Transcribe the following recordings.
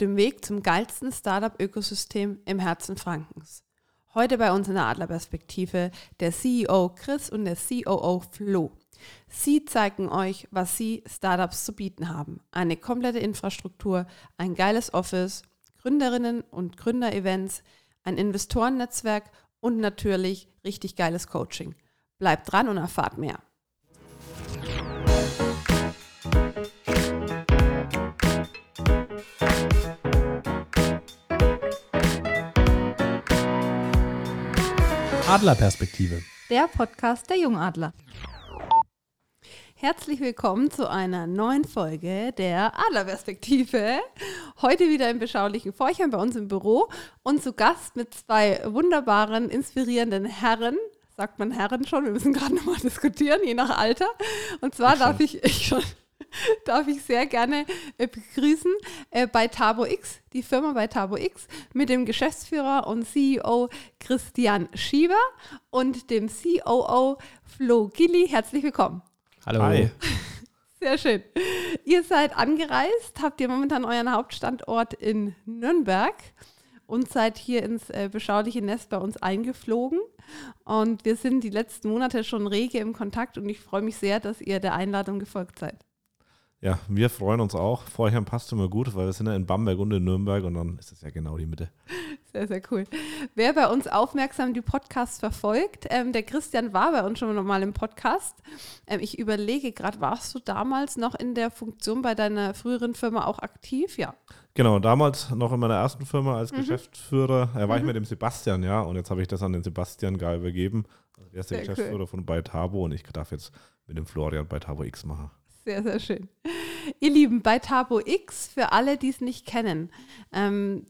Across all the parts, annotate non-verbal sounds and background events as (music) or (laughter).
dem Weg zum geilsten Startup-Ökosystem im Herzen Frankens. Heute bei uns in der Adlerperspektive der CEO Chris und der COO Flo. Sie zeigen euch, was sie Startups zu bieten haben. Eine komplette Infrastruktur, ein geiles Office, Gründerinnen und Gründerevents, ein Investorennetzwerk und natürlich richtig geiles Coaching. Bleibt dran und erfahrt mehr. Adlerperspektive. Der Podcast der Jungadler. Herzlich willkommen zu einer neuen Folge der Adlerperspektive. Heute wieder im beschaulichen Forchheim bei uns im Büro und zu Gast mit zwei wunderbaren, inspirierenden Herren. Sagt man Herren schon? Wir müssen gerade nochmal diskutieren, je nach Alter. Und zwar darf ich, ich schon, (laughs) darf ich sehr gerne äh, begrüßen äh, bei Tabo X, die Firma bei Tabo X, mit dem Geschäftsführer und CEO Christian Schieber und dem COO Flo Gilli. Herzlich willkommen. Hallo. Hi. (laughs) Sehr schön. Ihr seid angereist, habt ihr momentan euren Hauptstandort in Nürnberg und seid hier ins äh, beschauliche Nest bei uns eingeflogen. Und wir sind die letzten Monate schon rege im Kontakt und ich freue mich sehr, dass ihr der Einladung gefolgt seid. Ja, wir freuen uns auch. Vorher passt immer gut, weil wir sind ja in Bamberg und in Nürnberg und dann ist es ja genau die Mitte. Sehr, sehr cool. Wer bei uns aufmerksam die Podcasts verfolgt, ähm, der Christian war bei uns schon mal im Podcast. Ähm, ich überlege gerade, warst du damals noch in der Funktion bei deiner früheren Firma auch aktiv? Ja. Genau, damals noch in meiner ersten Firma als mhm. Geschäftsführer äh, war mhm. ich mit dem Sebastian, ja, und jetzt habe ich das an den Sebastian Geil übergeben. Also er ist der Geschäftsführer cool. von Beitabo und ich darf jetzt mit dem Florian Beitabo X machen. Sehr, sehr schön. Ihr Lieben, bei Tabo X, für alle, die es nicht kennen, ähm,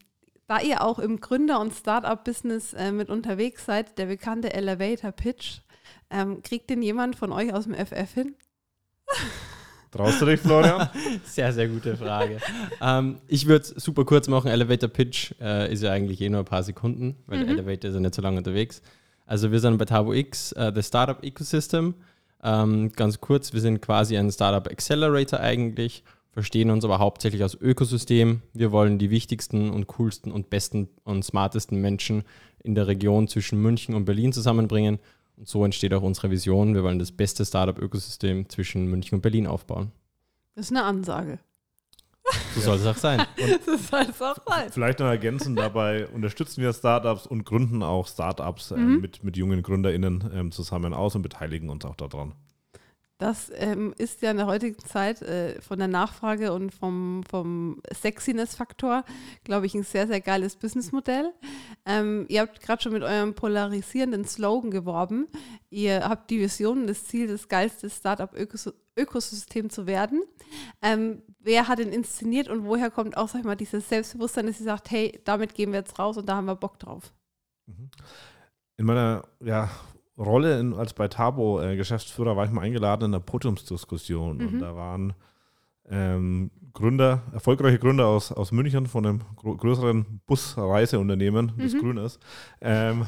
da ihr auch im Gründer- und Startup-Business äh, mit unterwegs seid, der bekannte Elevator Pitch, ähm, kriegt den jemand von euch aus dem FF hin? Traust du dich, Florian? (laughs) sehr, sehr gute Frage. ähm, ich würde es super kurz machen. Elevator Pitch äh, ist ja eigentlich eh nur ein paar Sekunden, weil mhm. Elevator ist ja nicht so lange unterwegs. Also wir sind bei Tabo X, äh, das Startup Ecosystem. Ähm, ganz kurz, wir sind quasi ein Startup Accelerator eigentlich, verstehen uns aber hauptsächlich als Ökosystem. Wir wollen die wichtigsten und coolsten und besten und smartesten Menschen in der Region zwischen München und Berlin zusammenbringen. Und so entsteht auch unsere Vision. Wir wollen das beste Startup-Ökosystem zwischen München und Berlin aufbauen. Das ist eine Ansage. So soll es auch sein. (laughs) so soll es auch sein. Vielleicht noch ergänzen, dabei unterstützen wir Startups und gründen auch Startups äh, mhm. mit, mit jungen GründerInnen ähm, zusammen aus und beteiligen uns auch daran. Das ähm, ist ja in der heutigen Zeit äh, von der Nachfrage und vom, vom Sexiness-Faktor, glaube ich, ein sehr, sehr geiles Businessmodell. Ähm, ihr habt gerade schon mit eurem polarisierenden Slogan geworben. Ihr habt die Vision und das Ziel, das geilste Startup-Ökosystem zu werden. Ähm, wer hat ihn inszeniert und woher kommt auch, sag ich mal, dieses Selbstbewusstsein, dass ihr sagt, hey, damit gehen wir jetzt raus und da haben wir Bock drauf? Mhm. In meiner ja, Rolle in, als bei Tabo äh, Geschäftsführer war ich mal eingeladen in einer Podiumsdiskussion mhm. und da waren ähm, Gründer, erfolgreiche Gründer aus, aus München von einem größeren Busreiseunternehmen, das mhm. grün ist, ähm,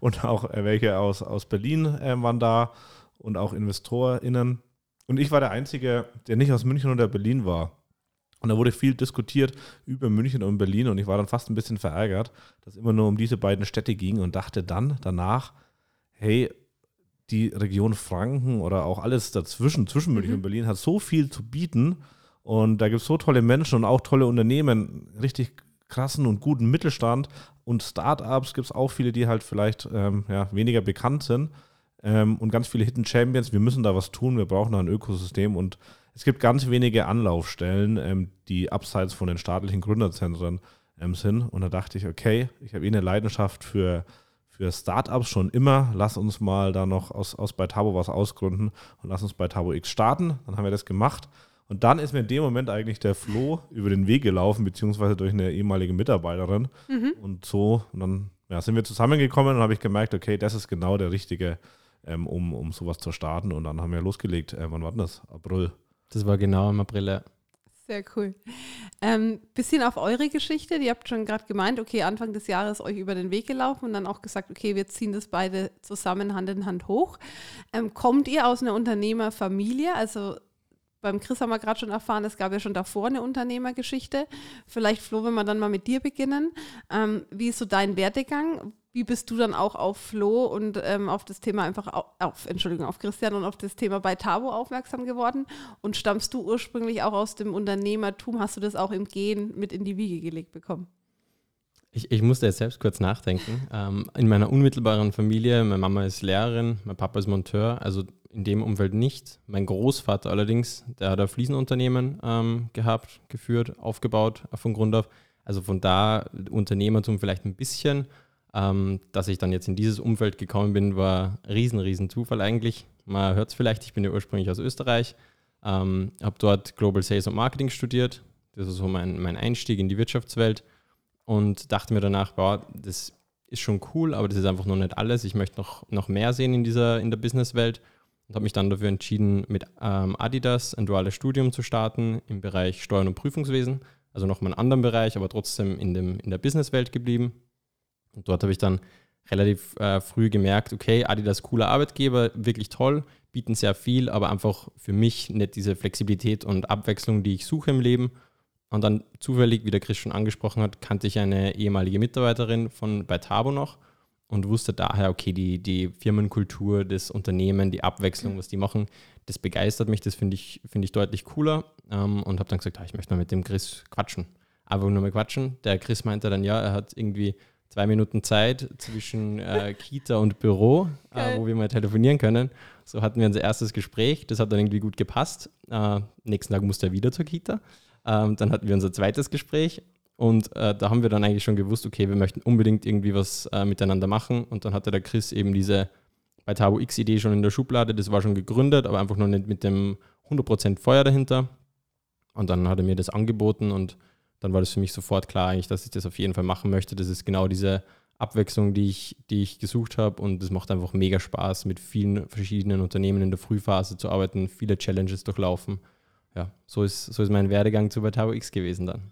und auch äh, welche aus, aus Berlin äh, waren da und auch InvestorInnen. Und ich war der Einzige, der nicht aus München oder Berlin war. Und da wurde viel diskutiert über München und Berlin und ich war dann fast ein bisschen verärgert, dass es immer nur um diese beiden Städte ging und dachte dann danach, hey, die Region Franken oder auch alles dazwischen, zwischen München mhm. und Berlin, hat so viel zu bieten. Und da gibt es so tolle Menschen und auch tolle Unternehmen, richtig krassen und guten Mittelstand und Startups gibt es auch viele, die halt vielleicht ähm, ja, weniger bekannt sind ähm, und ganz viele Hidden Champions. Wir müssen da was tun, wir brauchen da ein Ökosystem und es gibt ganz wenige Anlaufstellen, ähm, die abseits von den staatlichen Gründerzentren ähm, sind. Und da dachte ich, okay, ich habe eh eine Leidenschaft für für Startups schon immer, lass uns mal da noch aus, aus bei Tabo was ausgründen und lass uns bei Tabo X starten. Dann haben wir das gemacht. Und dann ist mir in dem Moment eigentlich der Flo über den Weg gelaufen, beziehungsweise durch eine ehemalige Mitarbeiterin. Mhm. Und so, und dann ja, sind wir zusammengekommen und habe ich gemerkt, okay, das ist genau der richtige, ähm, um, um sowas zu starten. Und dann haben wir losgelegt. Äh, wann war das? April. Das war genau im April, ja. Sehr cool. Ähm, bisschen auf eure Geschichte. Ihr habt schon gerade gemeint, okay, Anfang des Jahres euch über den Weg gelaufen und dann auch gesagt, okay, wir ziehen das beide zusammen Hand in Hand hoch. Ähm, kommt ihr aus einer Unternehmerfamilie? Also beim Chris haben wir gerade schon erfahren, es gab ja schon davor eine Unternehmergeschichte. Vielleicht, Flo, wenn wir dann mal mit dir beginnen. Ähm, wie ist so dein Werdegang? Wie bist du dann auch auf Flo und ähm, auf das Thema einfach auf, auf, Entschuldigung, auf Christian und auf das Thema bei Tabo aufmerksam geworden? Und stammst du ursprünglich auch aus dem Unternehmertum? Hast du das auch im Gehen mit in die Wiege gelegt bekommen? Ich, ich musste jetzt selbst kurz nachdenken. (laughs) Ähm, in meiner unmittelbaren Familie, meine Mama ist Lehrerin, mein Papa ist Monteur, also in dem Umfeld nicht. Mein Großvater allerdings, der hat ein Fliesenunternehmen ähm, gehabt, geführt, aufgebaut von Grund auf. Also von da Unternehmertum vielleicht ein bisschen. Ähm, dass ich dann jetzt in dieses Umfeld gekommen bin, war riesen, riesen Zufall eigentlich. Man hört es vielleicht, ich bin ja ursprünglich aus Österreich, ähm, habe dort Global Sales und Marketing studiert. Das ist so mein, mein Einstieg in die Wirtschaftswelt und dachte mir danach, boah, das ist schon cool, aber das ist einfach noch nicht alles. Ich möchte noch, noch mehr sehen in dieser in der Businesswelt und habe mich dann dafür entschieden, mit ähm, Adidas ein duales Studium zu starten im Bereich Steuern und Prüfungswesen. Also nochmal einen anderen Bereich, aber trotzdem in, dem, in der Businesswelt geblieben. Und dort habe ich dann relativ äh, früh gemerkt, okay, Adidas cooler Arbeitgeber, wirklich toll, bieten sehr viel, aber einfach für mich nicht diese Flexibilität und Abwechslung, die ich suche im Leben. Und dann zufällig, wie der Chris schon angesprochen hat, kannte ich eine ehemalige Mitarbeiterin von bei Tabo noch und wusste daher, okay, die, die Firmenkultur, das Unternehmen, die Abwechslung, was die machen, das begeistert mich, das finde ich, find ich deutlich cooler ähm, und habe dann gesagt, ah, ich möchte mal mit dem Chris quatschen. Aber nur mal quatschen. Der Chris meinte dann, ja, er hat irgendwie zwei Minuten Zeit zwischen äh, Kita und Büro, äh, wo wir mal telefonieren können. So hatten wir unser erstes Gespräch, das hat dann irgendwie gut gepasst. Äh, nächsten Tag musste er wieder zur Kita. Ähm, dann hatten wir unser zweites Gespräch und äh, da haben wir dann eigentlich schon gewusst, okay, wir möchten unbedingt irgendwie was äh, miteinander machen. Und dann hatte der Chris eben diese bei Tabo X-Idee schon in der Schublade, das war schon gegründet, aber einfach noch nicht mit dem 100% Feuer dahinter. Und dann hat er mir das angeboten und dann war das für mich sofort klar, eigentlich, dass ich das auf jeden Fall machen möchte. Das ist genau diese Abwechslung, die ich, die ich gesucht habe und es macht einfach mega Spaß, mit vielen verschiedenen Unternehmen in der Frühphase zu arbeiten, viele Challenges durchlaufen ja, so ist, so ist mein Werdegang zu Batao X gewesen dann.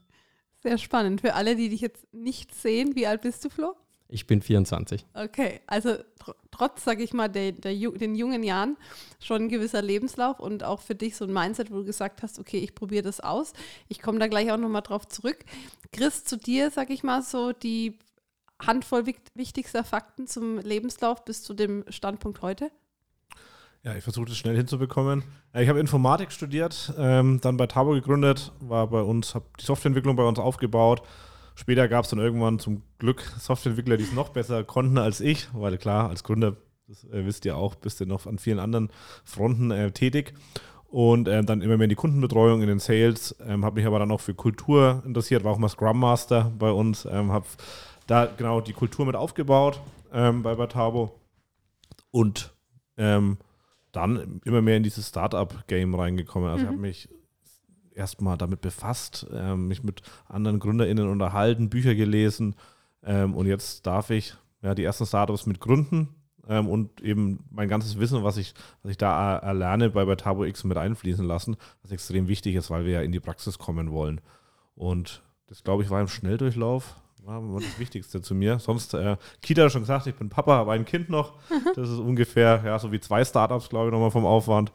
Sehr spannend. Für alle, die dich jetzt nicht sehen, wie alt bist du, Flo? Ich bin 24. Okay, also tr trotz, sage ich mal, der, der, den jungen Jahren schon ein gewisser Lebenslauf und auch für dich so ein Mindset, wo du gesagt hast, okay, ich probiere das aus. Ich komme da gleich auch nochmal drauf zurück. Chris, zu dir, sage ich mal, so die Handvoll wichtigster Fakten zum Lebenslauf bis zu dem Standpunkt heute. Ja, ich versuche das schnell hinzubekommen. Ich habe Informatik studiert, ähm, dann bei Tabo gegründet, war bei uns, habe die Softwareentwicklung bei uns aufgebaut. Später gab es dann irgendwann zum Glück Softwareentwickler, die es noch besser konnten als ich, weil klar, als Gründer, das äh, wisst ihr auch, bist du noch an vielen anderen Fronten äh, tätig. Und äh, dann immer mehr in die Kundenbetreuung, in den Sales, ähm, habe mich aber dann auch für Kultur interessiert, war auch mal Scrum Master bei uns, ähm, habe da genau die Kultur mit aufgebaut ähm, bei Batabo. Und ähm, dann immer mehr in dieses Startup-Game reingekommen. Also mhm. ich habe mich erstmal damit befasst, äh, mich mit anderen GründerInnen unterhalten, Bücher gelesen ähm, und jetzt darf ich ja, die ersten Startups mit gründen ähm, und eben mein ganzes Wissen, was ich, was ich da erlerne, bei, bei Tabo X mit einfließen lassen, was extrem wichtig ist, weil wir ja in die Praxis kommen wollen. Und das, glaube ich, war im Schnelldurchlauf war das Wichtigste zu mir. Sonst, äh, Kita hat schon gesagt, ich bin Papa, habe ein Kind noch. (laughs) Das ist ungefähr, ja, so wie zwei Startups, glaube ich, nochmal vom Aufwand.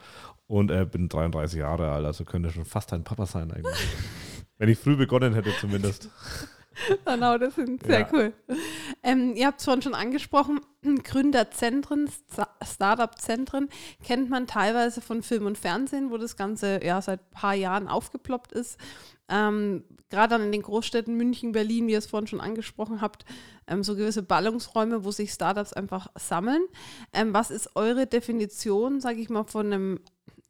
Und äh, bin 33 Jahre alt, also könnte schon fast ein Papa sein eigentlich. (laughs) Wenn ich früh begonnen hätte zumindest. (laughs) Genau, das sind sehr ja. cool. Ähm, ihr habt es vorhin schon angesprochen, (clears throat) Gründerzentren, Startup-Zentren kennt man teilweise von Film und Fernsehen, wo das Ganze ja seit ein paar Jahren aufgeploppt ist. Ähm, Gerade dann in den Großstädten München, Berlin, wie ihr es vorhin schon angesprochen habt, ähm, so gewisse Ballungsräume, wo sich Startups einfach sammeln. Ähm, was ist eure Definition, sage ich mal, von einem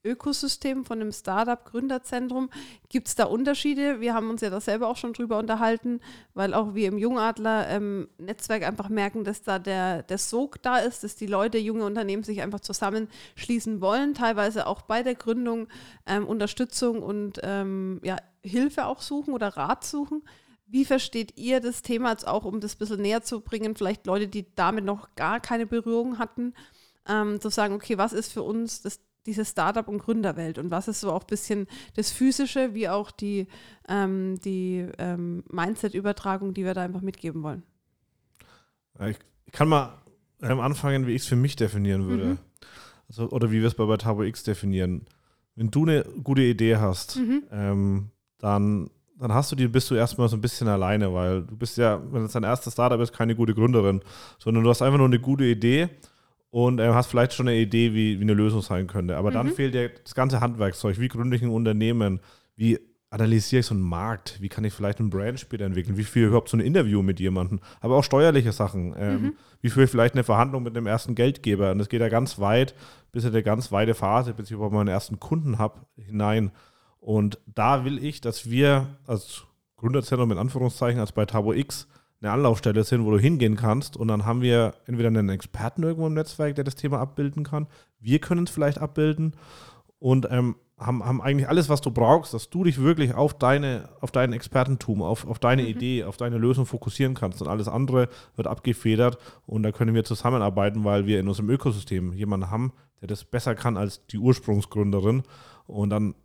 Ökosystem von einem Startup-Gründerzentrum. Gibt es da Unterschiede? Wir haben uns ja da selber auch schon drüber unterhalten, weil auch wir im Jungadler-Netzwerk ähm, einfach merken, dass da der, der Sog da ist, dass die Leute, junge Unternehmen sich einfach zusammenschließen wollen, teilweise auch bei der Gründung ähm, Unterstützung und ähm, ja, Hilfe auch suchen oder Rat suchen. Wie versteht ihr das Thema jetzt auch, um das ein bisschen näher zu bringen? Vielleicht Leute, die damit noch gar keine Berührung hatten, ähm, zu sagen, okay, was ist für uns das diese Startup- und Gründerwelt und was ist so auch ein bisschen das Physische, wie auch die, ähm, die ähm, Mindset-Übertragung, die wir da einfach mitgeben wollen. Ich, kann mal ähm, anfangen, wie ich es für mich definieren würde. Mhm. Also, oder wie wir es bei, bei Tabo X definieren. wenn du eine gute Idee hast, Mhm. ähm, dann, dann hast du die, bist du erstmal so ein bisschen alleine, weil du bist ja, wenn es dein erstes Startup ist, keine gute Gründerin, sondern du hast einfach nur eine gute Idee und äh, hast vielleicht schon eine Idee, wie, wie eine Lösung sein könnte. Aber dann Mhm. fehlt dir das ganze Handwerkszeug. Wie gründe ich ein Unternehmen? Wie analysiere ich so einen Markt? Wie kann ich vielleicht einen Brand später entwickeln? Wie führe ich überhaupt so ein Interview mit jemandem? Aber auch steuerliche Sachen. Ähm, Mhm. Wie führe ich vielleicht eine Verhandlung mit dem ersten Geldgeber? Und das geht ja ganz weit, bis in eine ganz weite Phase, bis ich überhaupt meinen ersten Kunden habe, hinein. Und da will ich, dass wir als Gründerzentrum in Anführungszeichen, als bei Tabo X, eine Anlaufstelle sind, wo du hingehen kannst. Und dann haben wir entweder einen Experten irgendwo im Netzwerk, der das Thema abbilden kann. Wir können es vielleicht abbilden und ähm, haben, haben eigentlich alles, was du brauchst, dass du dich wirklich auf, deine, auf dein Expertentum, auf, auf deine Idee, auf deine Lösung fokussieren kannst. Und alles andere wird abgefedert. Und da können wir zusammenarbeiten, weil wir in unserem Ökosystem jemanden haben, der das besser kann als die Ursprungsgründerin. Und dann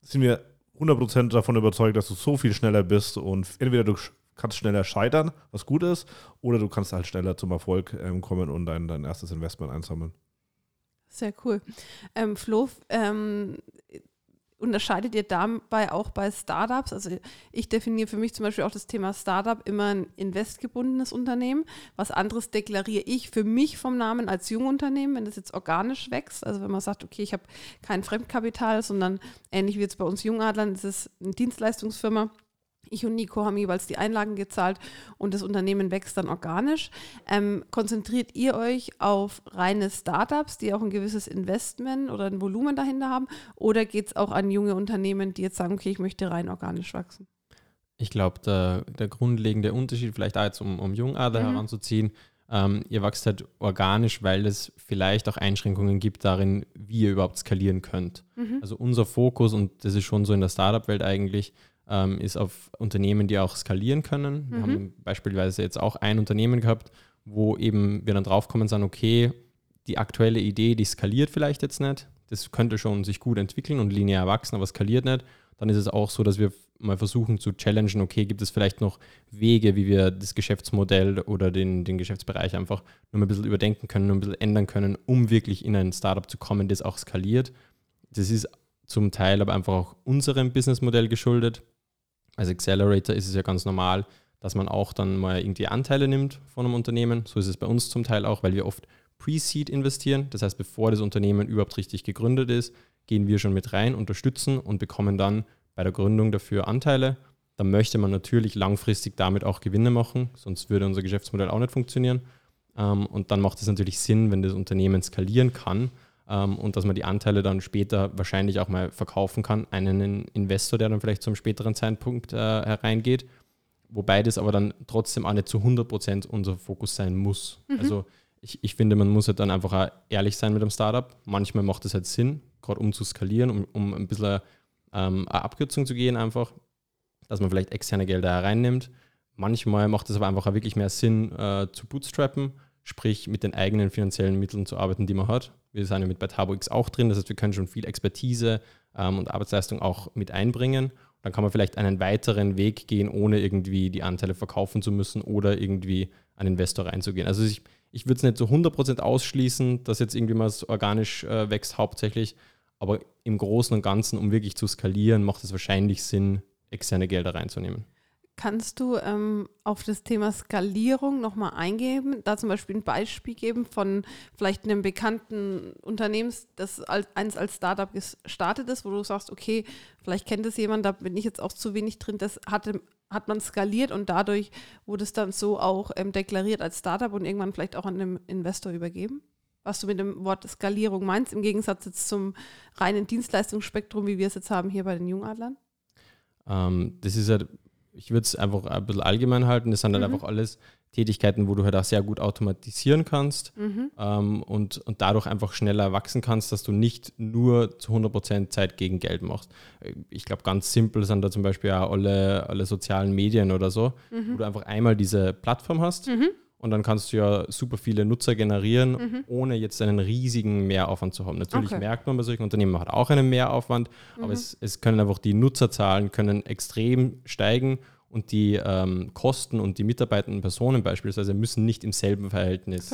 sind wir 100% davon überzeugt, dass du so viel schneller bist und entweder du kannst schneller scheitern, was gut ist, oder du kannst halt schneller zum Erfolg ähm, kommen und dein, dein erstes Investment einsammeln. Sehr cool. Ähm, Flo, ähm, unterscheidet ihr dabei auch bei Startups? Also ich definiere für mich zum Beispiel auch das Thema Startup immer ein investgebundenes Unternehmen. Was anderes deklariere ich für mich vom Namen als Jungunternehmen, wenn das jetzt organisch wächst. Also wenn man sagt, okay, ich habe kein Fremdkapital, sondern ähnlich wie jetzt bei uns Jungadlern, das ist eine Dienstleistungsfirma. Ich und Nico haben jeweils die Einlagen gezahlt und das Unternehmen wächst dann organisch. Ähm, konzentriert ihr euch auf reine Startups, die auch ein gewisses Investment oder ein Volumen dahinter haben? Oder geht es auch an junge Unternehmen, die jetzt sagen, okay, ich möchte rein organisch wachsen? Ich glaube, der, der grundlegende Unterschied, vielleicht auch jetzt um, um Jungadler Mhm. heranzuziehen, ähm, ihr wächst halt organisch, weil es vielleicht auch Einschränkungen gibt darin, wie ihr überhaupt skalieren könnt. Mhm. Also unser Fokus, und das ist schon so in der Startup-Welt eigentlich, ähm, ist auf Unternehmen, die auch skalieren können. Wir Mhm. haben beispielsweise jetzt auch ein Unternehmen gehabt, wo eben wir dann draufkommen und sagen, okay, die aktuelle Idee, die skaliert vielleicht jetzt nicht. Das könnte schon sich gut entwickeln und linear wachsen, aber skaliert nicht. Dann ist es auch so, dass wir mal versuchen zu challengen, okay, gibt es vielleicht noch Wege, wie wir das Geschäftsmodell oder den, den Geschäftsbereich einfach nur mal ein bisschen überdenken können, nur ein bisschen ändern können, um wirklich in ein Startup zu kommen, das auch skaliert. Das ist zum Teil aber einfach auch unserem Businessmodell geschuldet. Als Accelerator ist es ja ganz normal, dass man auch dann mal irgendwie Anteile nimmt von einem Unternehmen. So ist es bei uns zum Teil auch, weil wir oft Pre-Seed investieren. Das heißt, bevor das Unternehmen überhaupt richtig gegründet ist, gehen wir schon mit rein, unterstützen und bekommen dann bei der Gründung dafür Anteile. Dann möchte man natürlich langfristig damit auch Gewinne machen, sonst würde unser Geschäftsmodell auch nicht funktionieren. Ähm, und dann macht es natürlich Sinn, wenn das Unternehmen skalieren kann ähm, und dass man die Anteile dann später wahrscheinlich auch mal verkaufen kann, einen Investor, der dann vielleicht zum späteren Zeitpunkt äh, hereingeht. Wobei das aber dann trotzdem auch nicht zu 100% unser Fokus sein muss. Also ich, ich finde, man muss halt dann einfach auch ehrlich sein mit dem Startup. Manchmal macht es halt Sinn, gerade um zu skalieren, um, um ein bisschen ähm, eine Abkürzung zu gehen einfach, dass man vielleicht externe Gelder hereinnimmt. Manchmal macht es aber einfach auch wirklich mehr Sinn äh, zu bootstrappen, sprich mit den eigenen finanziellen Mitteln zu arbeiten, die man hat. Wir sind ja mit bei Tabo X auch drin, das heißt, wir können schon viel Expertise ähm, und Arbeitsleistung auch mit einbringen. Dann kann man vielleicht einen weiteren Weg gehen, ohne irgendwie die Anteile verkaufen zu müssen oder irgendwie an Investor reinzugehen. Also ich, ich würde es nicht zu 100% ausschließen, dass jetzt irgendwie mal es organisch äh, wächst hauptsächlich, aber im Großen und Ganzen, um wirklich zu skalieren, macht es wahrscheinlich Sinn, externe Gelder reinzunehmen. Kannst du ähm, auf das Thema Skalierung nochmal eingeben, da zum Beispiel ein Beispiel geben von vielleicht einem bekannten Unternehmens, das als, eins als Startup gestartet ist, wo du sagst, okay, vielleicht kennt es jemand, da bin ich jetzt auch zu wenig drin, das hatte, hat man skaliert und dadurch wurde es dann so auch ähm, deklariert als Startup und irgendwann vielleicht auch an einem Investor übergeben? Was du mit dem Wort Skalierung meinst, im Gegensatz jetzt zum reinen Dienstleistungsspektrum, wie wir es jetzt haben hier bei den Jungadlern? Ähm, das ist halt, ich würde es einfach ein bisschen allgemein halten. Das sind halt Mhm. einfach alles Tätigkeiten, wo du halt auch sehr gut automatisieren kannst Mhm. ähm, und, und dadurch einfach schneller wachsen kannst, dass du nicht nur zu 100% Zeit gegen Geld machst. Äh, Ich glaube, ganz simpel sind da zum Beispiel auch alle, alle sozialen Medien oder so, wo du einfach einmal diese Plattform hast Mhm. Und dann kannst du ja super viele Nutzer generieren, Mhm. ohne jetzt einen riesigen Mehraufwand zu haben. Natürlich Okay. merkt man bei solchen Unternehmen, man hat auch einen Mehraufwand, Mhm. aber es, es können einfach die Nutzerzahlen können extrem steigen und die ähm, Kosten und die mitarbeitenden Personen beispielsweise müssen nicht im selben Verhältnis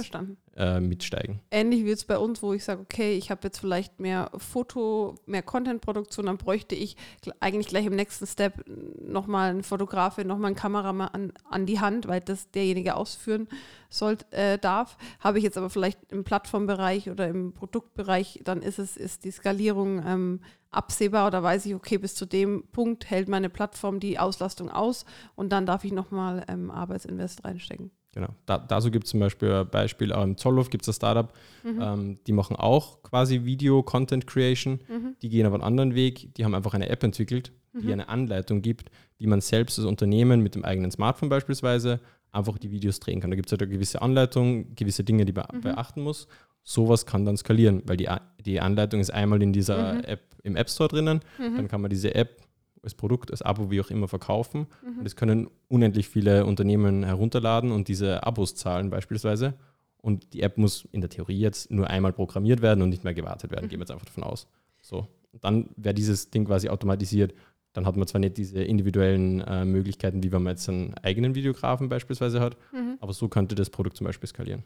äh, mitsteigen. Ähnlich wie jetzt bei uns, wo ich sage, okay, ich habe jetzt vielleicht mehr Foto, mehr Content-Produktion, dann bräuchte ich eigentlich gleich im nächsten Step nochmal einen Fotografe, nochmal einen Kameramann an, an die Hand, weil das derjenige ausführen soll, äh, darf. Habe ich jetzt aber vielleicht im Plattformbereich oder im Produktbereich, dann ist es, ist die Skalierung ähm, absehbar oder weiß ich, okay, bis zu dem Punkt hält meine Plattform die Auslastung aus und dann darf ich nochmal ähm, Arbeitsinvest reinstecken. Genau. Da, dazu gibt es zum Beispiel ein Beispiel, auch im Zollhof gibt es ein Startup, mhm. ähm, die machen auch quasi Video-Content-Creation, mhm. die gehen aber einen anderen Weg, die haben einfach eine App entwickelt, die mhm. eine Anleitung gibt, wie man selbst als Unternehmen mit dem eigenen Smartphone beispielsweise einfach die Videos drehen kann. Da gibt es halt eine gewisse Anleitung, gewisse Dinge, die man mhm. beachten muss. Sowas kann dann skalieren, weil die, die Anleitung ist einmal in dieser mhm. App im App Store drinnen. Mhm. Dann kann man diese App als Produkt, als Abo, wie auch immer verkaufen. Mhm. Und es können unendlich viele Unternehmen herunterladen und diese Abos zahlen beispielsweise. Und die App muss in der Theorie jetzt nur einmal programmiert werden und nicht mehr gewartet werden. Mhm. Gehen wir jetzt einfach davon aus. So. Und dann wäre dieses Ding quasi automatisiert. Dann hat man zwar nicht diese individuellen äh, Möglichkeiten, wie wenn man jetzt einen eigenen Videografen beispielsweise hat, mhm. aber so könnte das Produkt zum Beispiel skalieren.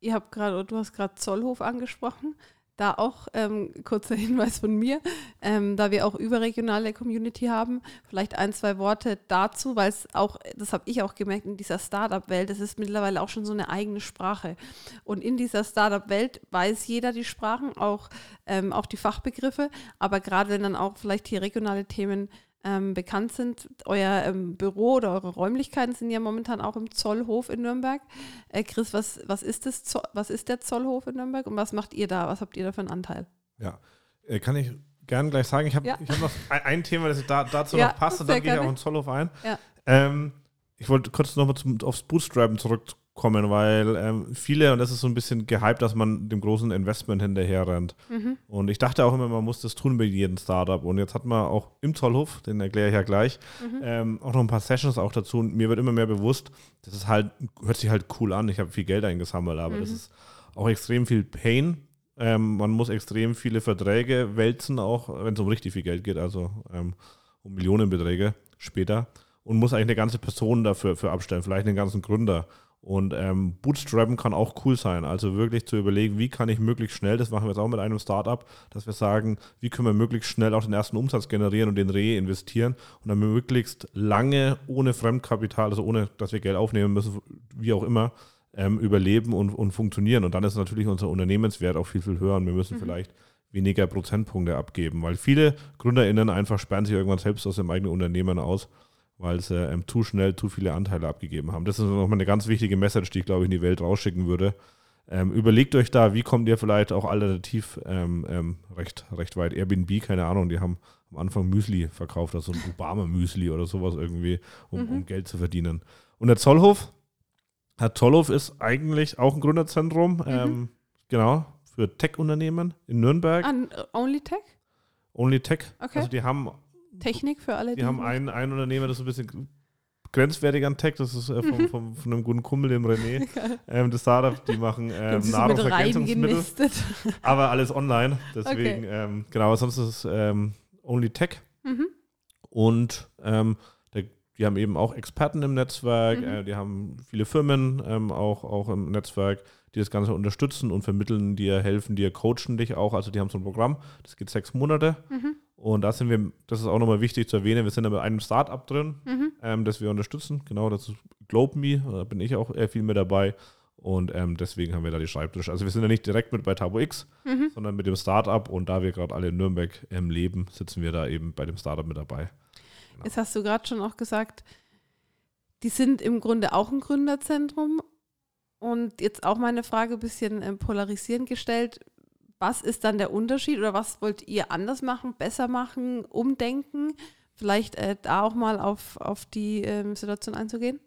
Ihr habt gerade, du hast gerade Zollhof angesprochen. Da auch ähm, kurzer Hinweis von mir, ähm, da wir auch überregionale Community haben, vielleicht ein, zwei Worte dazu, weil es auch, das habe ich auch gemerkt, in dieser Startup-Welt, das ist mittlerweile auch schon so eine eigene Sprache. Und in dieser Startup-Welt weiß jeder die Sprachen, auch, ähm, auch die Fachbegriffe, aber gerade wenn dann auch vielleicht hier regionale Themen ähm, bekannt sind. Euer ähm, Büro oder eure Räumlichkeiten sind ja momentan auch im Zollhof in Nürnberg. Äh, Chris, was, was, ist das, was ist der Zollhof in Nürnberg und was macht ihr da? Was habt ihr da für einen Anteil? Ja, äh, kann ich gerne gleich sagen. Ich habe ja. hab noch ein, ein, Thema, das da, dazu ja, noch passt und dann gehe ich auch in Zollhof ein. Ja. Ähm, ich wollte kurz nochmal aufs Bootstrappen zurück, kommen, weil ähm, viele, und das ist so ein bisschen gehypt, dass man dem großen Investment hinterher rennt. Mhm. Und ich dachte auch immer, man muss das tun bei jedem Startup. Und jetzt hat man auch im Zollhof, den erkläre ich ja gleich, mhm. ähm, auch noch ein paar Sessions auch dazu. Und mir wird immer mehr bewusst, das ist halt, hört sich halt cool an. Ich habe viel Geld eingesammelt, aber mhm. das ist auch extrem viel Pain. Ähm, man muss extrem viele Verträge wälzen, auch wenn es um richtig viel Geld geht, also ähm, um Millionenbeträge später. Und muss eigentlich eine ganze Person dafür für abstellen, vielleicht einen ganzen Gründer. Und ähm, Bootstrappen kann auch cool sein. Also wirklich zu überlegen, wie kann ich möglichst schnell, das machen wir jetzt auch mit einem Startup, dass wir sagen, wie können wir möglichst schnell auch den ersten Umsatz generieren und den reinvestieren und dann möglichst lange ohne Fremdkapital, also ohne, dass wir Geld aufnehmen müssen, wie auch immer, ähm, überleben und, und funktionieren. Und dann ist natürlich unser Unternehmenswert auch viel, viel höher und wir müssen mhm. vielleicht weniger Prozentpunkte abgeben, weil viele GründerInnen einfach sperren sich irgendwann selbst aus dem eigenen Unternehmen aus weil sie ähm, zu schnell zu viele Anteile abgegeben haben. Das ist nochmal eine ganz wichtige Message, die ich glaube ich in die Welt rausschicken würde. Ähm, überlegt euch da, wie kommt ihr vielleicht auch alternativ ähm, ähm, recht, recht weit. Airbnb, keine Ahnung, die haben am Anfang Müsli verkauft, also ein Obama-Müsli oder sowas irgendwie, um, mhm. um, Geld zu verdienen. Und der Zollhof, Herr Zollhof ist eigentlich auch ein Gründerzentrum, mhm. Ähm, genau, für Tech-Unternehmen in Nürnberg. An Only Tech? Only Tech. Okay. Also die haben Technik für alle. Wir haben einen, einen Unternehmer, das ist ein bisschen grenzwertig an Tech, das ist äh, vom, (laughs) vom, von einem guten Kumpel, dem René, (laughs) ähm, das Startup, die machen ähm, Nahrungsergänzungsmittel, (laughs) aber alles online, deswegen, okay. ähm, genau, sonst ist es ähm, Only Tech mhm. und ähm, der, die haben eben auch Experten im Netzwerk, mhm. äh, die haben viele Firmen ähm, auch, auch im Netzwerk, die das Ganze unterstützen und vermitteln dir, helfen dir, coachen dich auch, also die haben so ein Programm, das geht sechs Monate mhm. Und da sind wir, das ist auch nochmal wichtig zu erwähnen, wir sind da mit einem Startup drin, mhm. ähm, das wir unterstützen. Genau, das ist GlobeMe, da bin ich auch eher viel mit dabei. Und ähm, deswegen haben wir da die Schreibtisch. Also wir sind ja nicht direkt mit bei Tabo X, mhm. sondern mit dem Startup. Und da wir gerade alle in Nürnberg ähm, leben, sitzen wir da eben bei dem Startup mit dabei. Genau. Jetzt hast du gerade schon auch gesagt, die sind im Grunde auch ein Gründerzentrum. Und jetzt auch meine Frage ein bisschen ähm, polarisierend gestellt was ist dann der Unterschied oder was wollt ihr anders machen, besser machen, umdenken? Vielleicht äh, da auch mal auf, auf die ähm, Situation einzugehen?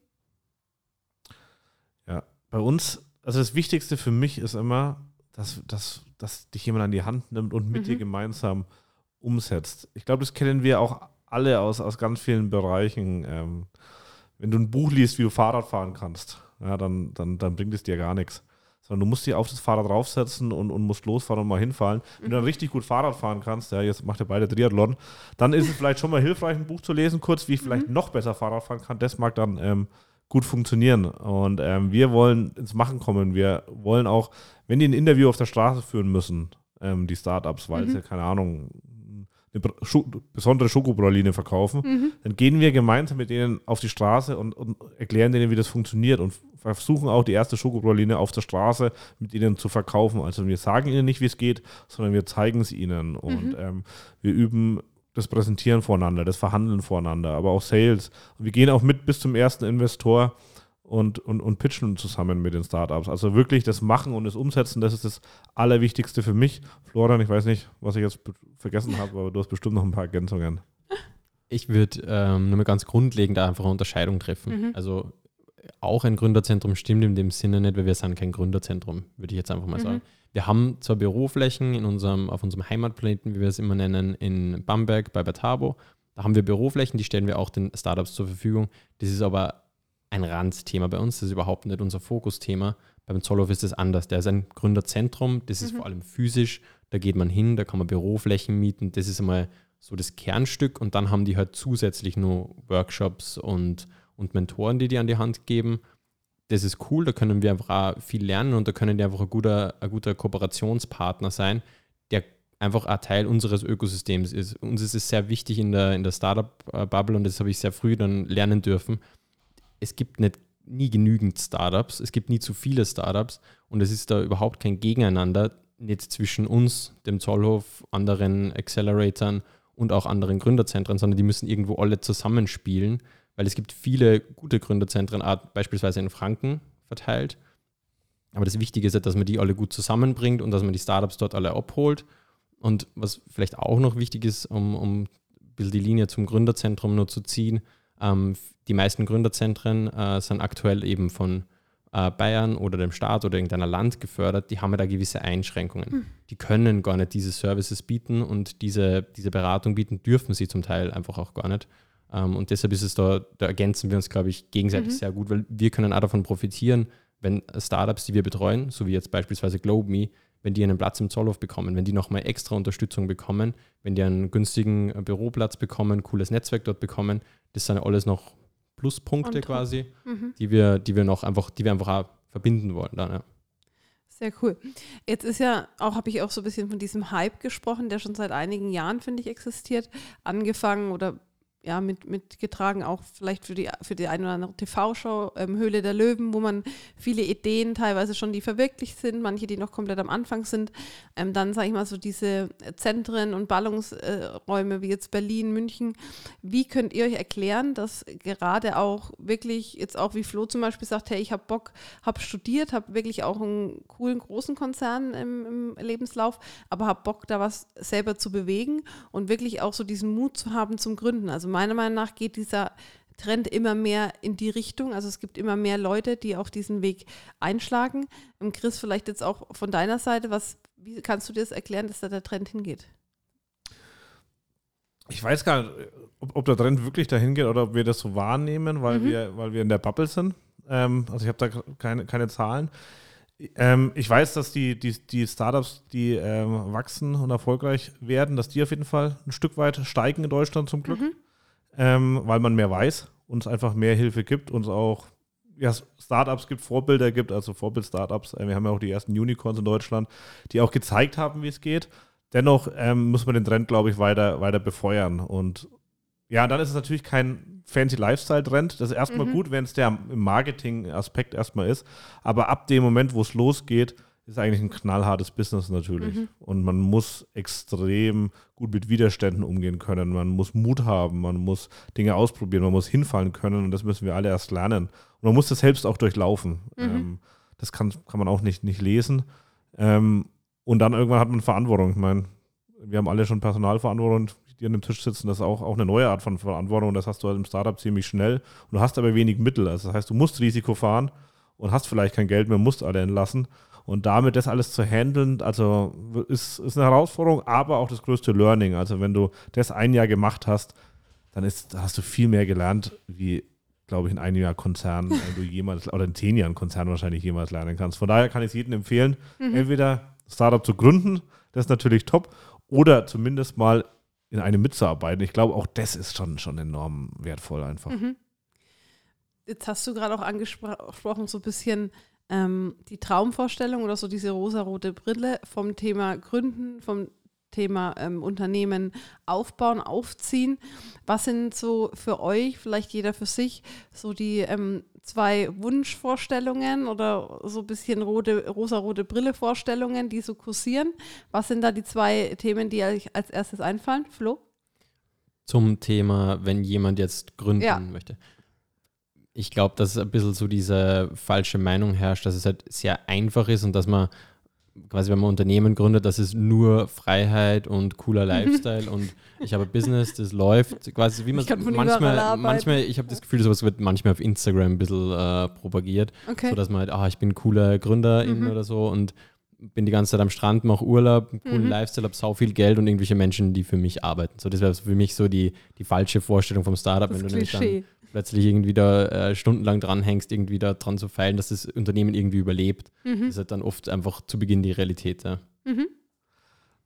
Ja, bei uns, also das Wichtigste für mich ist immer, dass, dass, dass dich jemand an die Hand nimmt und mit mhm. dir gemeinsam umsetzt. Ich glaube, das kennen wir auch alle aus, aus ganz vielen Bereichen. Ähm, wenn du ein Buch liest, wie du Fahrrad fahren kannst, ja, dann, dann, dann bringt es dir gar nichts sondern du musst dich auf das Fahrrad draufsetzen und, und musst losfahren und mal hinfallen. Wenn du dann richtig gut Fahrrad fahren kannst, ja, jetzt macht ihr beide Triathlon, dann ist es vielleicht schon mal hilfreich, ein Buch zu lesen, kurz, wie ich vielleicht noch besser Fahrrad fahren kann. Das mag dann ähm, gut funktionieren. Und ähm, wir wollen ins Machen kommen. Wir wollen auch, wenn die ein Interview auf der Straße führen müssen, ähm, die Startups, weil sie, keine Ahnung, eine Scho besondere Schokopraline verkaufen, dann gehen wir gemeinsam mit denen auf die Straße und, und erklären denen, wie das funktioniert und versuchen auch die erste Schokopraline auf der Straße mit ihnen zu verkaufen. Also wir sagen ihnen nicht, wie es geht, sondern wir zeigen es ihnen. Und ähm, wir üben das Präsentieren voneinander, das Verhandeln voneinander, aber auch Sales. Und wir gehen auch mit bis zum ersten Investor und, und, und pitchen zusammen mit den Startups. Also wirklich das Machen und das Umsetzen, das ist das Allerwichtigste für mich. Florian, ich weiß nicht, was ich jetzt vergessen habe, aber du hast bestimmt noch ein paar Ergänzungen. Ich würde ähm, nur mal ganz grundlegend einfach eine Unterscheidung treffen. Also auch ein Gründerzentrum stimmt in dem Sinne nicht, weil wir sind kein Gründerzentrum, würde ich jetzt einfach mal sagen. Wir haben zwar Büroflächen in unserem, auf unserem Heimatplaneten, wie wir es immer nennen, in Bamberg bei Batabo. Da haben wir Büroflächen, die stellen wir auch den Startups zur Verfügung. Das ist aber ein Randthema bei uns, das ist überhaupt nicht unser Fokusthema. Beim Zollhof ist es anders. Der ist ein Gründerzentrum, das ist vor allem physisch. Da geht man hin, da kann man Büroflächen mieten. Das ist einmal so das Kernstück und dann haben die halt zusätzlich nur Workshops und, und Mentoren, die die an die Hand geben. Das ist cool, da können wir einfach auch viel lernen und da können die einfach ein guter, ein guter Kooperationspartner sein, der einfach ein Teil unseres Ökosystems ist. Uns ist es sehr wichtig in der, in der Startup-Bubble und das habe ich sehr früh dann lernen dürfen. Es gibt nicht nie genügend Startups, es gibt nie zu viele Startups und es ist da überhaupt kein Gegeneinander, nicht zwischen uns, dem Zollhof, anderen Acceleratoren und auch anderen Gründerzentren, sondern die müssen irgendwo alle zusammenspielen, weil es gibt viele gute Gründerzentren, beispielsweise in Franken verteilt. Aber das Wichtige ist, dass man die alle gut zusammenbringt und dass man die Startups dort alle abholt. Und was vielleicht auch noch wichtig ist, um, um ein bisschen die Linie zum Gründerzentrum nur zu ziehen, ähm, die meisten Gründerzentren äh, sind aktuell eben von äh, Bayern oder dem Staat oder irgendeiner Land gefördert, die haben ja da gewisse Einschränkungen. Die können gar nicht diese Services bieten und diese, diese Beratung bieten dürfen sie zum Teil einfach auch gar nicht. Ähm, und deshalb ist es da, da ergänzen wir uns, glaube ich, gegenseitig sehr gut, weil wir können auch davon profitieren, wenn Startups, die wir betreuen, so wie jetzt beispielsweise GlobeMe, wenn die einen Platz im Zollhof bekommen, wenn die nochmal extra Unterstützung bekommen, wenn die einen günstigen äh, Büroplatz bekommen, cooles Netzwerk dort bekommen, das sind alles noch Pluspunkte quasi, die wir, die wir noch einfach, die wir einfach auch verbinden wollen. Dann, ja. Sehr cool. Jetzt ist ja auch, habe ich auch so ein bisschen von diesem Hype gesprochen, der schon seit einigen Jahren, finde ich, existiert. Angefangen oder ja, mit, mitgetragen, auch vielleicht für die, für die eine oder andere TV-Show, ähm, Höhle der Löwen, wo man viele Ideen teilweise schon, die verwirklicht sind, manche, die noch komplett am Anfang sind. Ähm, dann, sage ich mal, so diese Zentren und Ballungsräume wie jetzt Berlin, München. Wie könnt ihr euch erklären, dass gerade auch wirklich, jetzt auch wie Flo zum Beispiel sagt, hey, ich habe Bock, habe studiert, habe wirklich auch einen coolen großen Konzern im, im Lebenslauf, aber habe Bock, da was selber zu bewegen und wirklich auch so diesen Mut zu haben zum Gründen. Also meiner Meinung nach geht dieser Trend immer mehr in die Richtung. Also es gibt immer mehr Leute, die auch diesen Weg einschlagen. Ähm, Chris, vielleicht jetzt auch von deiner Seite, was, wie kannst du dir das erklären, dass da der Trend hingeht? Ich weiß gar nicht, ob, ob der Trend wirklich dahin geht oder ob wir das so wahrnehmen, weil, wir, weil wir in der Bubble sind. Ähm, also ich habe da keine, keine Zahlen. Ähm, ich weiß, dass die, die, die Startups, die ähm, wachsen und erfolgreich werden, dass die auf jeden Fall ein Stück weit steigen in Deutschland zum Glück, ähm, weil man mehr weiß, uns einfach mehr Hilfe gibt, uns auch ja, Startups gibt, Vorbilder gibt, also Vorbild-Startups. Äh, wir haben ja auch die ersten Unicorns in Deutschland, die auch gezeigt haben, wie es geht. Dennoch ähm, muss man den Trend, glaube ich, weiter, weiter befeuern. Und ja, dann ist es natürlich kein fancy Lifestyle-Trend. Das ist erstmal gut, wenn es der Marketing-Aspekt erstmal ist. Aber ab dem Moment, wo es losgeht, ist eigentlich ein knallhartes Business natürlich. Und man muss extrem gut mit Widerständen umgehen können. Man muss Mut haben, man muss Dinge ausprobieren, man muss hinfallen können. Und das müssen wir alle erst lernen. Und man muss das selbst auch durchlaufen. Ähm, das kann, kann man auch nicht, nicht lesen. Ähm, und dann irgendwann hat man Verantwortung. Ich meine, wir haben alle schon Personalverantwortung, die an dem Tisch sitzen. Das ist auch, auch eine neue Art von Verantwortung. Das hast du halt im Startup ziemlich schnell. Und du hast aber wenig Mittel. Also das heißt, du musst Risiko fahren und hast vielleicht kein Geld mehr, musst alle entlassen. Und damit das alles zu handeln, also ist, ist eine Herausforderung, aber auch das größte Learning. Also wenn du das ein Jahr gemacht hast, dann ist, hast du viel mehr gelernt, wie glaube ich, in einem Jahr Konzern äh, du jemals, oder in zehn Jahren Konzern wahrscheinlich jemals lernen kannst. Von daher kann ich es jedem empfehlen, Mhm. entweder Startup zu gründen, das ist natürlich top, oder zumindest mal in einem mitzuarbeiten. Ich glaube, auch das ist schon, schon enorm wertvoll einfach. Mhm. Jetzt hast du gerade auch angesprochen, so ein bisschen ähm, die Traumvorstellung oder so diese rosarote Brille vom Thema Gründen, vom Thema ähm, Unternehmen aufbauen, aufziehen. Was sind so für euch, vielleicht jeder für sich, so die ähm, zwei Wunschvorstellungen oder so ein bisschen rote, rosarote Brille-Vorstellungen, die so kursieren? Was sind da die zwei Themen, die euch als erstes einfallen? Flo? Zum Thema, wenn jemand jetzt gründen Ja. möchte. Ich glaube, dass ein bisschen so diese falsche Meinung herrscht, dass es halt sehr einfach ist und dass man quasi, wenn man Unternehmen gründet, dass es nur Freiheit und cooler Lifestyle und ich habe ein Business, das läuft, quasi wie man manchmal, manchmal, ich habe das Gefühl, sowas wird manchmal auf Instagram ein bisschen äh, propagiert, Okay. so dass man halt, ah, ich bin cooler Gründerin Mhm. oder so und bin die ganze Zeit am Strand, mache Urlaub, einen coolen Mhm. Lifestyle, habe sau viel Geld und irgendwelche Menschen, die für mich arbeiten. So, das wäre für mich so die, die falsche Vorstellung vom Startup, das wenn du nämlich dann. Plötzlich irgendwie da äh, stundenlang dranhängst, irgendwie da dran zu feilen, dass das Unternehmen irgendwie überlebt. Das Mhm. ist halt dann oft einfach zu Beginn die Realität. Ja. Mhm.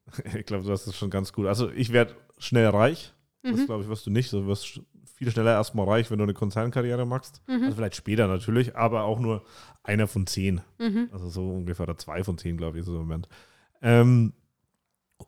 (laughs) Ich glaube, du hast es schon ganz gut. Also ich werde schnell reich. Das Mhm. glaube ich, wirst du nicht. Du wirst viel schneller erstmal reich, wenn du eine Konzernkarriere machst. Mhm. Also vielleicht später natürlich, aber auch nur einer von zehn. Mhm. Also so ungefähr oder zwei von zehn, glaube ich, ist es im Moment. Ähm,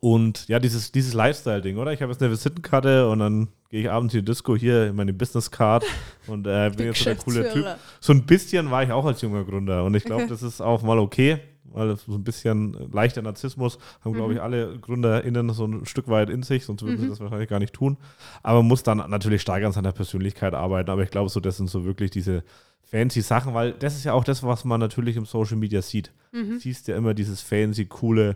und ja, dieses, dieses Lifestyle-Ding, oder? Ich habe jetzt eine Visitenkarte und dann gehe ich abends in die Disco hier in meine Business-Card (laughs) und äh, bin jetzt so der coole Typ. So ein bisschen war ich auch als junger Gründer und ich glaube, Okay. das ist auch mal okay, weil so ein bisschen leichter Narzissmus haben, glaube ich, Mhm. alle GründerInnen so ein Stück weit in sich, sonst würden sie Mhm. das wahrscheinlich gar nicht tun. Aber man muss dann natürlich stark an seiner Persönlichkeit arbeiten. Aber ich glaube, so das sind so wirklich diese fancy Sachen, weil das ist ja auch das, was man natürlich im Social Media sieht. Du Mhm. siehst ja immer dieses fancy, coole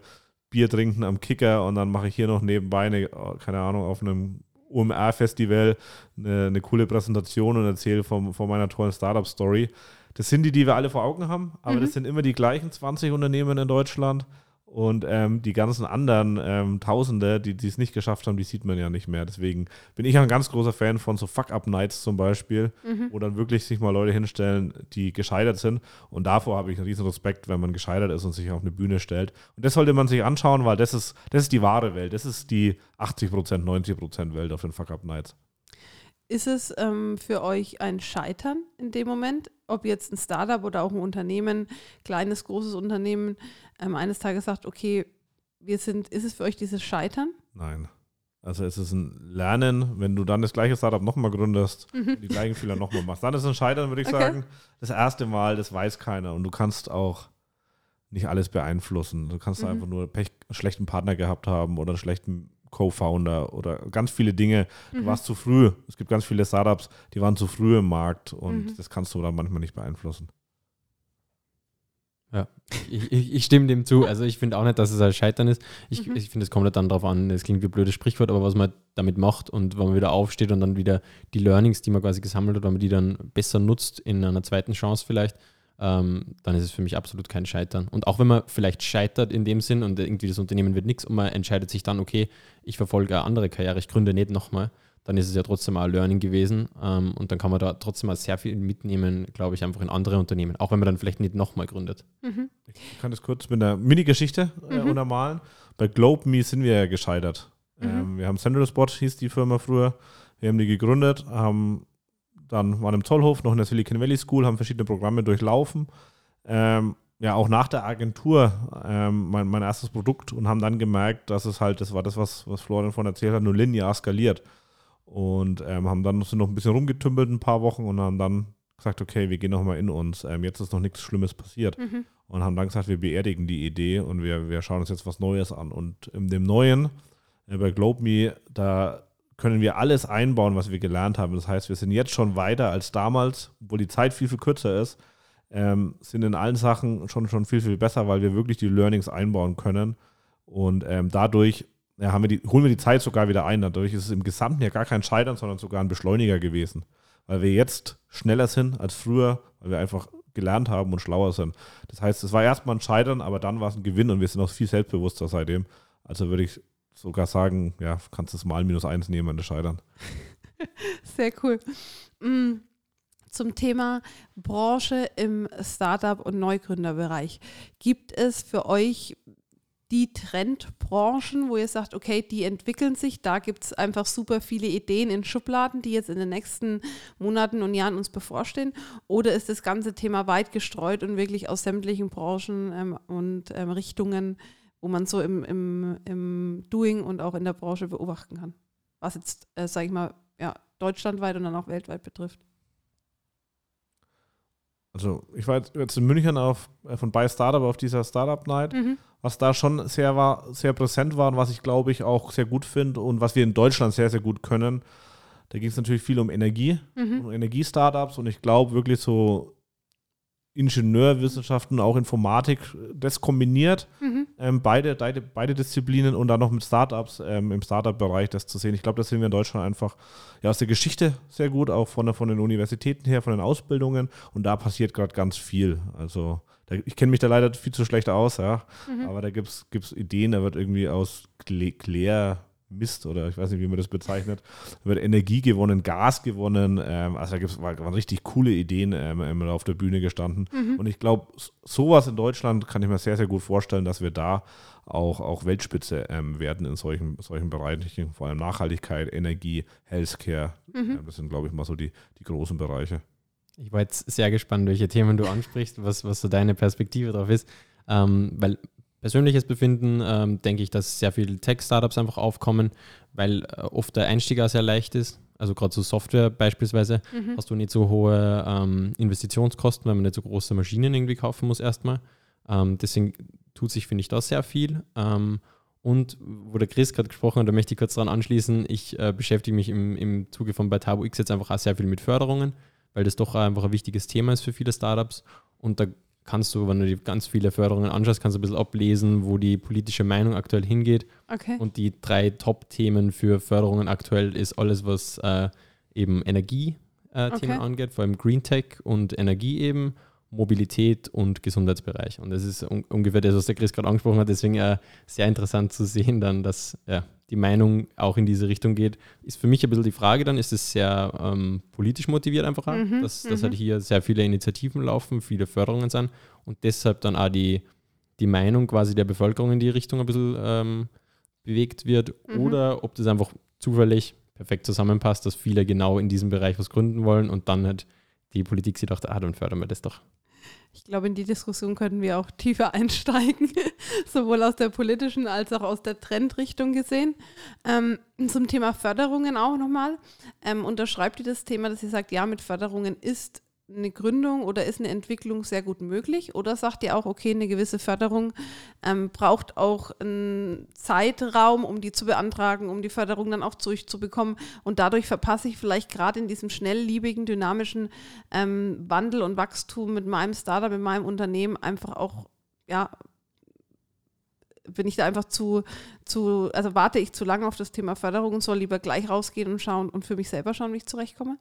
Bier trinken am Kicker und dann mache ich hier noch nebenbei eine, keine Ahnung, auf einem OMR-Festival eine, eine coole Präsentation und erzähle vom, von meiner tollen Startup-Story. Das sind die, die wir alle vor Augen haben, aber Mhm. das sind immer die gleichen 20 Unternehmen in Deutschland. Und ähm, die ganzen anderen ähm, Tausende, die es nicht geschafft haben, die sieht man ja nicht mehr. Deswegen bin ich ein ganz großer Fan von so Fuck-Up-Nights zum Beispiel, Mhm. wo dann wirklich sich mal Leute hinstellen, die gescheitert sind. Und davor habe ich einen riesen Respekt, wenn man gescheitert ist und sich auf eine Bühne stellt. Und das sollte man sich anschauen, weil das ist, das ist die wahre Welt. Das ist die 80%, 90% Welt auf den Fuck-Up-Nights. Ist es ähm, für euch ein Scheitern in dem Moment? Ob jetzt ein Startup oder auch ein Unternehmen, kleines, großes Unternehmen, ähm, eines Tages sagt, okay, wir sind, ist es für euch dieses Scheitern? Nein. Also es ist ein Lernen, wenn du dann das gleiche Startup nochmal gründest, Mhm. die gleichen Fehler nochmal machst. Dann ist es ein Scheitern, würde ich Okay. sagen. Das erste Mal, das weiß keiner. Und du kannst auch nicht alles beeinflussen. Du kannst Mhm. einfach nur Pech, einen schlechten Partner gehabt haben oder einen schlechten Co-Founder oder ganz viele Dinge. Du Mhm. warst zu früh. Es gibt ganz viele Startups, die waren zu früh im Markt und Mhm. das kannst du dann manchmal nicht beeinflussen. Ich, ich, ich stimme dem zu. Also ich finde auch nicht, dass es ein Scheitern ist. Ich, Mhm. ich finde, es kommt halt dann darauf an, es klingt wie ein blödes Sprichwort, aber was man damit macht und wenn man wieder aufsteht und dann wieder die Learnings, die man quasi gesammelt hat, wenn man die dann besser nutzt in einer zweiten Chance vielleicht, ähm, dann ist es für mich absolut kein Scheitern. Und auch wenn man vielleicht scheitert in dem Sinn und irgendwie das Unternehmen wird nichts und man entscheidet sich dann, okay, ich verfolge eine andere Karriere, ich gründe nicht nochmal, dann ist es ja trotzdem auch ein Learning gewesen ähm, und dann kann man da trotzdem auch sehr viel mitnehmen, glaube ich, einfach in andere Unternehmen, auch wenn man dann vielleicht nicht nochmal gründet. Mhm. Ich kann das kurz mit einer Mini-Geschichte äh, Mhm. untermalen. Bei GlobeMe sind wir ja gescheitert. Mhm. Ähm, wir haben Central Spot, hieß die Firma früher. Wir haben die gegründet, haben dann waren im Zollhof, noch in der Silicon Valley School, haben verschiedene Programme durchlaufen. Ähm, ja, auch nach der Agentur ähm, mein, mein erstes Produkt und haben dann gemerkt, dass es halt, das war das, was, was Florian von erzählt hat, nur linear skaliert. Und ähm, haben dann sind noch ein bisschen rumgetümpelt ein paar Wochen und haben dann gesagt, okay, wir gehen noch mal in uns. Ähm, jetzt ist noch nichts Schlimmes passiert Mhm. und haben dann gesagt, wir beerdigen die Idee und wir, wir schauen uns jetzt was Neues an. Und in dem Neuen, äh, bei GlobeMe, da können wir alles einbauen, was wir gelernt haben. Das heißt, wir sind jetzt schon weiter als damals, obwohl die Zeit viel, viel kürzer ist, ähm, sind in allen Sachen schon, schon viel, viel besser, weil wir wirklich die Learnings einbauen können. Und ähm, dadurch ja, haben wir die, holen wir die Zeit sogar wieder ein. Dadurch ist es im Gesamten ja gar kein Scheitern, sondern sogar ein Beschleuniger gewesen. Weil wir jetzt schneller sind als früher, weil wir einfach gelernt haben und schlauer sind. Das heißt, es war erstmal ein Scheitern, aber dann war es ein Gewinn und wir sind auch viel selbstbewusster seitdem. Also würde ich sogar sagen, ja, kannst es mal minus eins nehmen an das Scheitern. (laughs) Sehr cool. Mm, zum Thema Branche im Startup- und Neugründerbereich. Gibt es für euch die Trendbranchen, wo ihr sagt, okay, die entwickeln sich, da gibt es einfach super viele Ideen in Schubladen, die jetzt in den nächsten Monaten und Jahren uns bevorstehen? Oder ist das ganze Thema weit gestreut und wirklich aus sämtlichen Branchen ähm, und ähm, Richtungen, wo man so im, im, im Doing und auch in der Branche beobachten kann? Was jetzt, äh, sage ich mal, ja, deutschlandweit und dann auch weltweit betrifft. Also ich war jetzt in München auf, äh, von Buy Startup auf dieser Startup Night. Mhm was da schon sehr war, sehr präsent war und was ich glaube ich auch sehr gut finde und was wir in Deutschland sehr, sehr gut können. Da ging es natürlich viel um Energie, mhm. um Energiestartups und ich glaube wirklich so Ingenieurwissenschaften, auch Informatik, das kombiniert, mhm. ähm, beide, beide, beide Disziplinen und dann noch mit Startups ähm, im Startup-Bereich das zu sehen. Ich glaube, das sehen wir in Deutschland einfach ja, aus der Geschichte sehr gut, auch von, der, von den Universitäten her, von den Ausbildungen und da passiert gerade ganz viel. Also ich kenne mich da leider viel zu schlecht aus, ja. Mhm. Aber da gibt es Ideen, da wird irgendwie aus Klär. Mist oder ich weiß nicht, wie man das bezeichnet, da wird Energie gewonnen, Gas gewonnen. Ähm, also da gibt's, waren richtig coole Ideen ähm, auf der Bühne gestanden. Mhm. Und ich glaube, sowas in Deutschland kann ich mir sehr, sehr gut vorstellen, dass wir da auch, auch Weltspitze ähm, werden in solchen, solchen Bereichen, vor allem Nachhaltigkeit, Energie, Healthcare. Mhm. das sind, glaube ich, mal so die, die großen Bereiche. Ich war jetzt sehr gespannt, welche Themen du ansprichst, was, was so deine Perspektive drauf ist. Ähm, weil persönliches Befinden ähm, denke ich, dass sehr viele Tech-Startups einfach aufkommen, weil äh, oft der Einstieg auch sehr leicht ist. Also gerade so Software beispielsweise mhm. hast du nicht so hohe ähm, Investitionskosten, weil man nicht so große Maschinen irgendwie kaufen muss erstmal. Ähm, deswegen tut sich, finde ich, da sehr viel. Ähm, und wo der Chris gerade gesprochen hat, da möchte ich kurz daran anschließen, ich äh, beschäftige mich im, im Zuge von Beitabo X jetzt einfach auch sehr viel mit Förderungen weil das doch einfach ein wichtiges Thema ist für viele Startups. Und da kannst du, wenn du dir ganz viele Förderungen anschaust, kannst du ein bisschen ablesen, wo die politische Meinung aktuell hingeht. Okay. Und die drei Top-Themen für Förderungen aktuell ist alles, was äh, eben Energie-Themen äh, okay. angeht, vor allem Green Tech und Energie eben Mobilität und Gesundheitsbereich. Und das ist un ungefähr das, was der Chris gerade angesprochen hat. Deswegen äh, sehr interessant zu sehen, dann, dass ja, die Meinung auch in diese Richtung geht. Ist für mich ein bisschen die Frage dann, ist es sehr ähm, politisch motiviert einfach, mhm, dass, dass halt mhm. hier sehr viele Initiativen laufen, viele Förderungen sind und deshalb dann auch die, die Meinung quasi der Bevölkerung in die Richtung ein bisschen ähm, bewegt wird mhm. oder ob das einfach zufällig perfekt zusammenpasst, dass viele genau in diesem Bereich was gründen wollen und dann halt die Politik sich dachte, ah, dann fördern wir das doch. Ich glaube, in die Diskussion könnten wir auch tiefer (laughs) einsteigen, sowohl aus der politischen als auch aus der Trendrichtung gesehen. Ähm, zum Thema Förderungen auch nochmal. Ähm, unterschreibt ihr das Thema, dass sie sagt, ja, mit Förderungen ist eine Gründung oder ist eine Entwicklung sehr gut möglich? Oder sagt ihr auch, okay, eine gewisse Förderung ähm, braucht auch einen Zeitraum, um die zu beantragen, um die Förderung dann auch durchzubekommen? Und dadurch verpasse ich vielleicht gerade in diesem schnellliebigen, dynamischen ähm, Wandel und Wachstum mit meinem Startup, mit meinem Unternehmen einfach auch, ja, bin ich da einfach zu, zu, also warte ich zu lange auf das Thema Förderung und soll lieber gleich rausgehen und schauen und für mich selber schauen, wie ich zurechtkomme?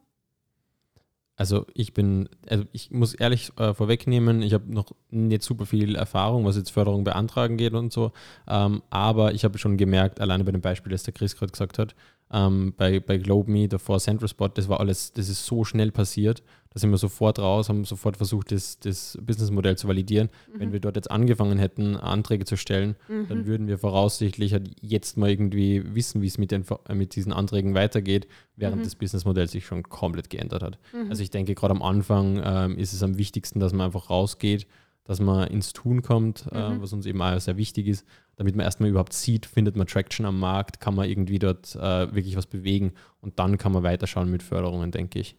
Also ich bin, also ich muss ehrlich äh, vorwegnehmen, ich habe noch nicht super viel Erfahrung, was jetzt Förderung beantragen geht und so, ähm, aber ich habe schon gemerkt, alleine bei dem Beispiel, das der Chris gerade gesagt hat, ähm, bei, bei GlobeMe, davor Central Spot, das war alles, das ist so schnell passiert da sind wir sofort raus, haben sofort versucht, das, das Businessmodell zu validieren. Mhm. Wenn wir dort jetzt angefangen hätten, Anträge zu stellen, mhm. dann würden wir voraussichtlich halt jetzt mal irgendwie wissen, wie es mit, den, mit diesen Anträgen weitergeht, während mhm. das Businessmodell sich schon komplett geändert hat. Mhm. Also ich denke, gerade am Anfang ähm, ist es am wichtigsten, dass man einfach rausgeht, dass man ins Tun kommt, äh, mhm. was uns eben auch sehr wichtig ist, damit man erstmal überhaupt sieht, findet man Traction am Markt, kann man irgendwie dort äh, wirklich was bewegen und dann kann man weiterschauen mit Förderungen, denke ich.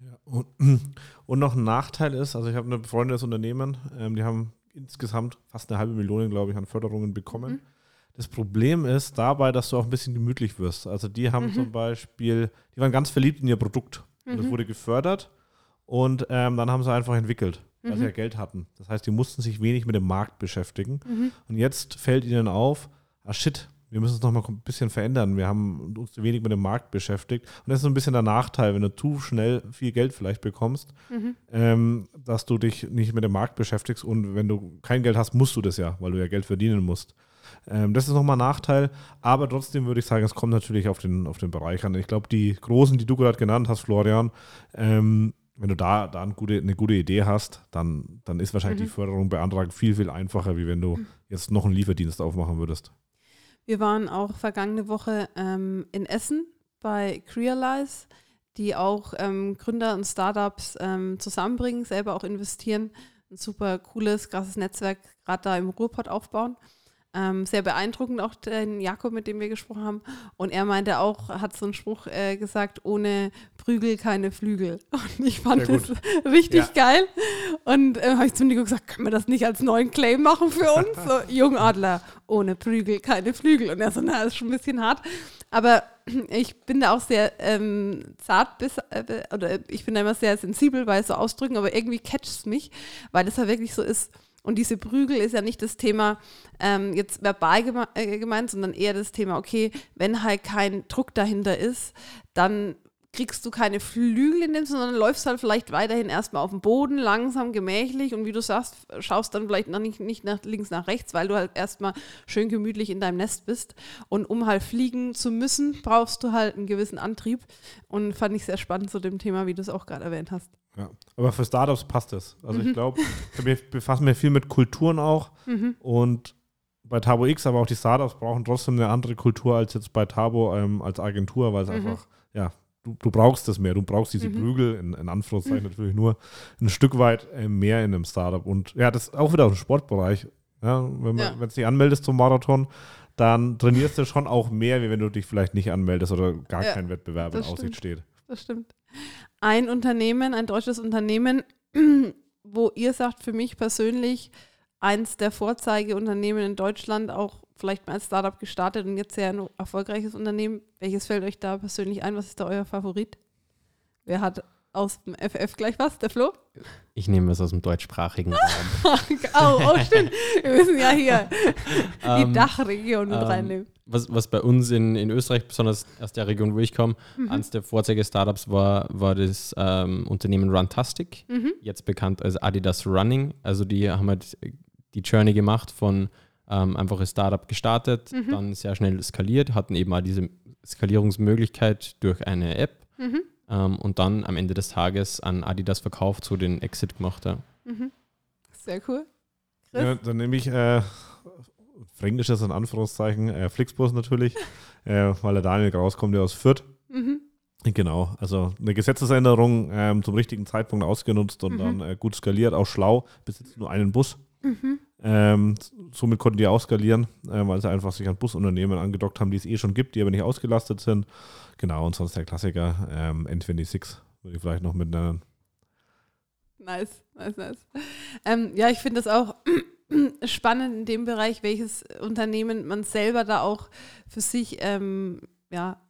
Ja, und, (clears throat) und, noch ein Nachteil ist, also ich habe ein befreundetes Unternehmen, ähm, die haben insgesamt fast eine halbe Million, glaube ich, an Förderungen bekommen. Mhm. Das Problem ist dabei, dass du auch ein bisschen gemütlich wirst. Also die haben mhm. zum Beispiel, die waren ganz verliebt in ihr Produkt. Mhm. Und das wurde gefördert und ähm, dann haben sie einfach entwickelt, weil sie mhm. ja Geld hatten. Das heißt, die mussten sich wenig mit dem Markt beschäftigen. Mhm. Und jetzt fällt ihnen auf, ah shit, wir müssen es noch mal ein bisschen verändern. Wir haben uns zu wenig mit dem Markt beschäftigt. Und das ist so ein bisschen der Nachteil, wenn du zu schnell viel Geld vielleicht bekommst, mhm. ähm, dass du dich nicht mit dem Markt beschäftigst. Und wenn du kein Geld hast, musst du das ja, weil du ja Geld verdienen musst. Ähm, das ist nochmal ein Nachteil. Aber trotzdem würde ich sagen, es kommt natürlich auf den, auf den Bereich an. Ich glaube, die großen, die du gerade genannt hast, Florian, ähm, wenn du da, da eine, gute, eine gute Idee hast, dann, dann ist wahrscheinlich Mhm. die Förderung beantragen viel, viel einfacher, wie wenn du jetzt noch einen Lieferdienst aufmachen würdest. Wir waren auch vergangene Woche ähm, in Essen bei Crealize, die auch ähm, Gründer und Startups ähm, zusammenbringen, selber auch investieren. Ein super cooles, krasses Netzwerk gerade da im Ruhrpott aufbauen. Ähm, sehr beeindruckend auch den Jakob, mit dem wir gesprochen haben. Und er meinte auch, hat so einen Spruch äh, gesagt, ohne Prügel keine Flügel. (laughs) Und ich fand das richtig Ja. geil. Und äh, habe ich zu Nico gesagt, können wir das nicht als neuen Claim machen für uns? (laughs) So, Jungadler, ohne Prügel keine Flügel. Und er so, na, ist schon ein bisschen hart. Aber (clears throat) ich bin da auch sehr ähm, zart bis, äh, oder ich bin da immer sehr sensibel bei so Ausdrücken, aber irgendwie catcht es mich, weil es ja wirklich so ist. Und diese Prügel ist ja nicht das Thema ähm, jetzt verbal geme äh, gemeint, sondern eher das Thema, okay, wenn halt kein Druck dahinter ist, dann kriegst du keine Flügel in dem, sondern läufst halt vielleicht weiterhin erstmal auf dem Boden, langsam, gemächlich und wie du sagst, schaust dann vielleicht noch nicht, nicht nach links, nach rechts, weil du halt erstmal schön gemütlich in deinem Nest bist. Und um halt fliegen zu müssen, brauchst du halt einen gewissen Antrieb. Und fand ich sehr spannend zu dem Thema, wie du es auch gerade erwähnt hast. Ja. Aber für Startups passt es. Also Mhm. ich glaube, wir befassen mich viel mit Kulturen auch und bei Tabo X, aber auch die Startups brauchen trotzdem eine andere Kultur als jetzt bei Tabo ähm, als Agentur, weil es Mhm. einfach, ja, du, du brauchst das mehr. Du brauchst diese Mhm. Prügel, in, in Anführungszeichen natürlich nur ein Stück weit äh, mehr in einem Startup. Und ja, das ist auch wieder dem Sportbereich. Ja, wenn man, Ja. wenn du dich anmeldest zum Marathon, dann trainierst du schon auch mehr, wie wenn du dich vielleicht nicht anmeldest oder gar Ja, kein Wettbewerb in Aussicht stimmt. steht. Das stimmt. Ein Unternehmen, ein deutsches Unternehmen, (clears throat) wo ihr sagt, für mich persönlich eins der Vorzeigeunternehmen in Deutschland, auch vielleicht mal als Startup gestartet und jetzt sehr ein erfolgreiches Unternehmen. Welches fällt euch da persönlich ein? Was ist da euer Favorit? Wer hat aus dem FF gleich was? Der Flo? Ich nehme es aus dem deutschsprachigen (laughs) Raum. oh, oh, stimmt. Wir müssen ja hier die Ähm, Dachregion mit ähm, reinnehmen. was, was bei uns in, in Österreich, besonders aus der Region, wo ich komme, Mhm. eines der Vorzeige-Startups war, war das ähm, Unternehmen Runtastic, Mhm. jetzt bekannt als Adidas Running. Also die haben halt die Journey gemacht von ähm, einfach ein Startup gestartet, Mhm. dann sehr schnell skaliert, hatten eben auch diese Skalierungsmöglichkeit durch eine App Mhm. Ähm, und dann am Ende des Tages an Adidas verkauft, so den Exit gemacht. Ja. Mhm. Sehr cool. Chris? Ja, dann nehme ich äh, Fränkisches in Anführungszeichen, äh, Flixbus natürlich, (laughs) äh, weil der Daniel rauskommt, der aus Fürth. Mhm. Genau, also eine Gesetzesänderung ähm, zum richtigen Zeitpunkt ausgenutzt und Mhm. dann äh, gut skaliert, auch schlau, besitzt nur einen Bus. Mhm. Ähm, somit konnten die auch skalieren, äh, weil sie einfach sich an Busunternehmen angedockt haben, die es eh schon gibt, die aber nicht ausgelastet sind. Genau, und sonst der Klassiker ähm, N26 würde ich vielleicht noch mit nennen. Nice, nice, nice. Ähm, ja, ich finde das auch (clears throat) spannend in dem Bereich, welches Unternehmen man selber da auch für sich ähm, ja,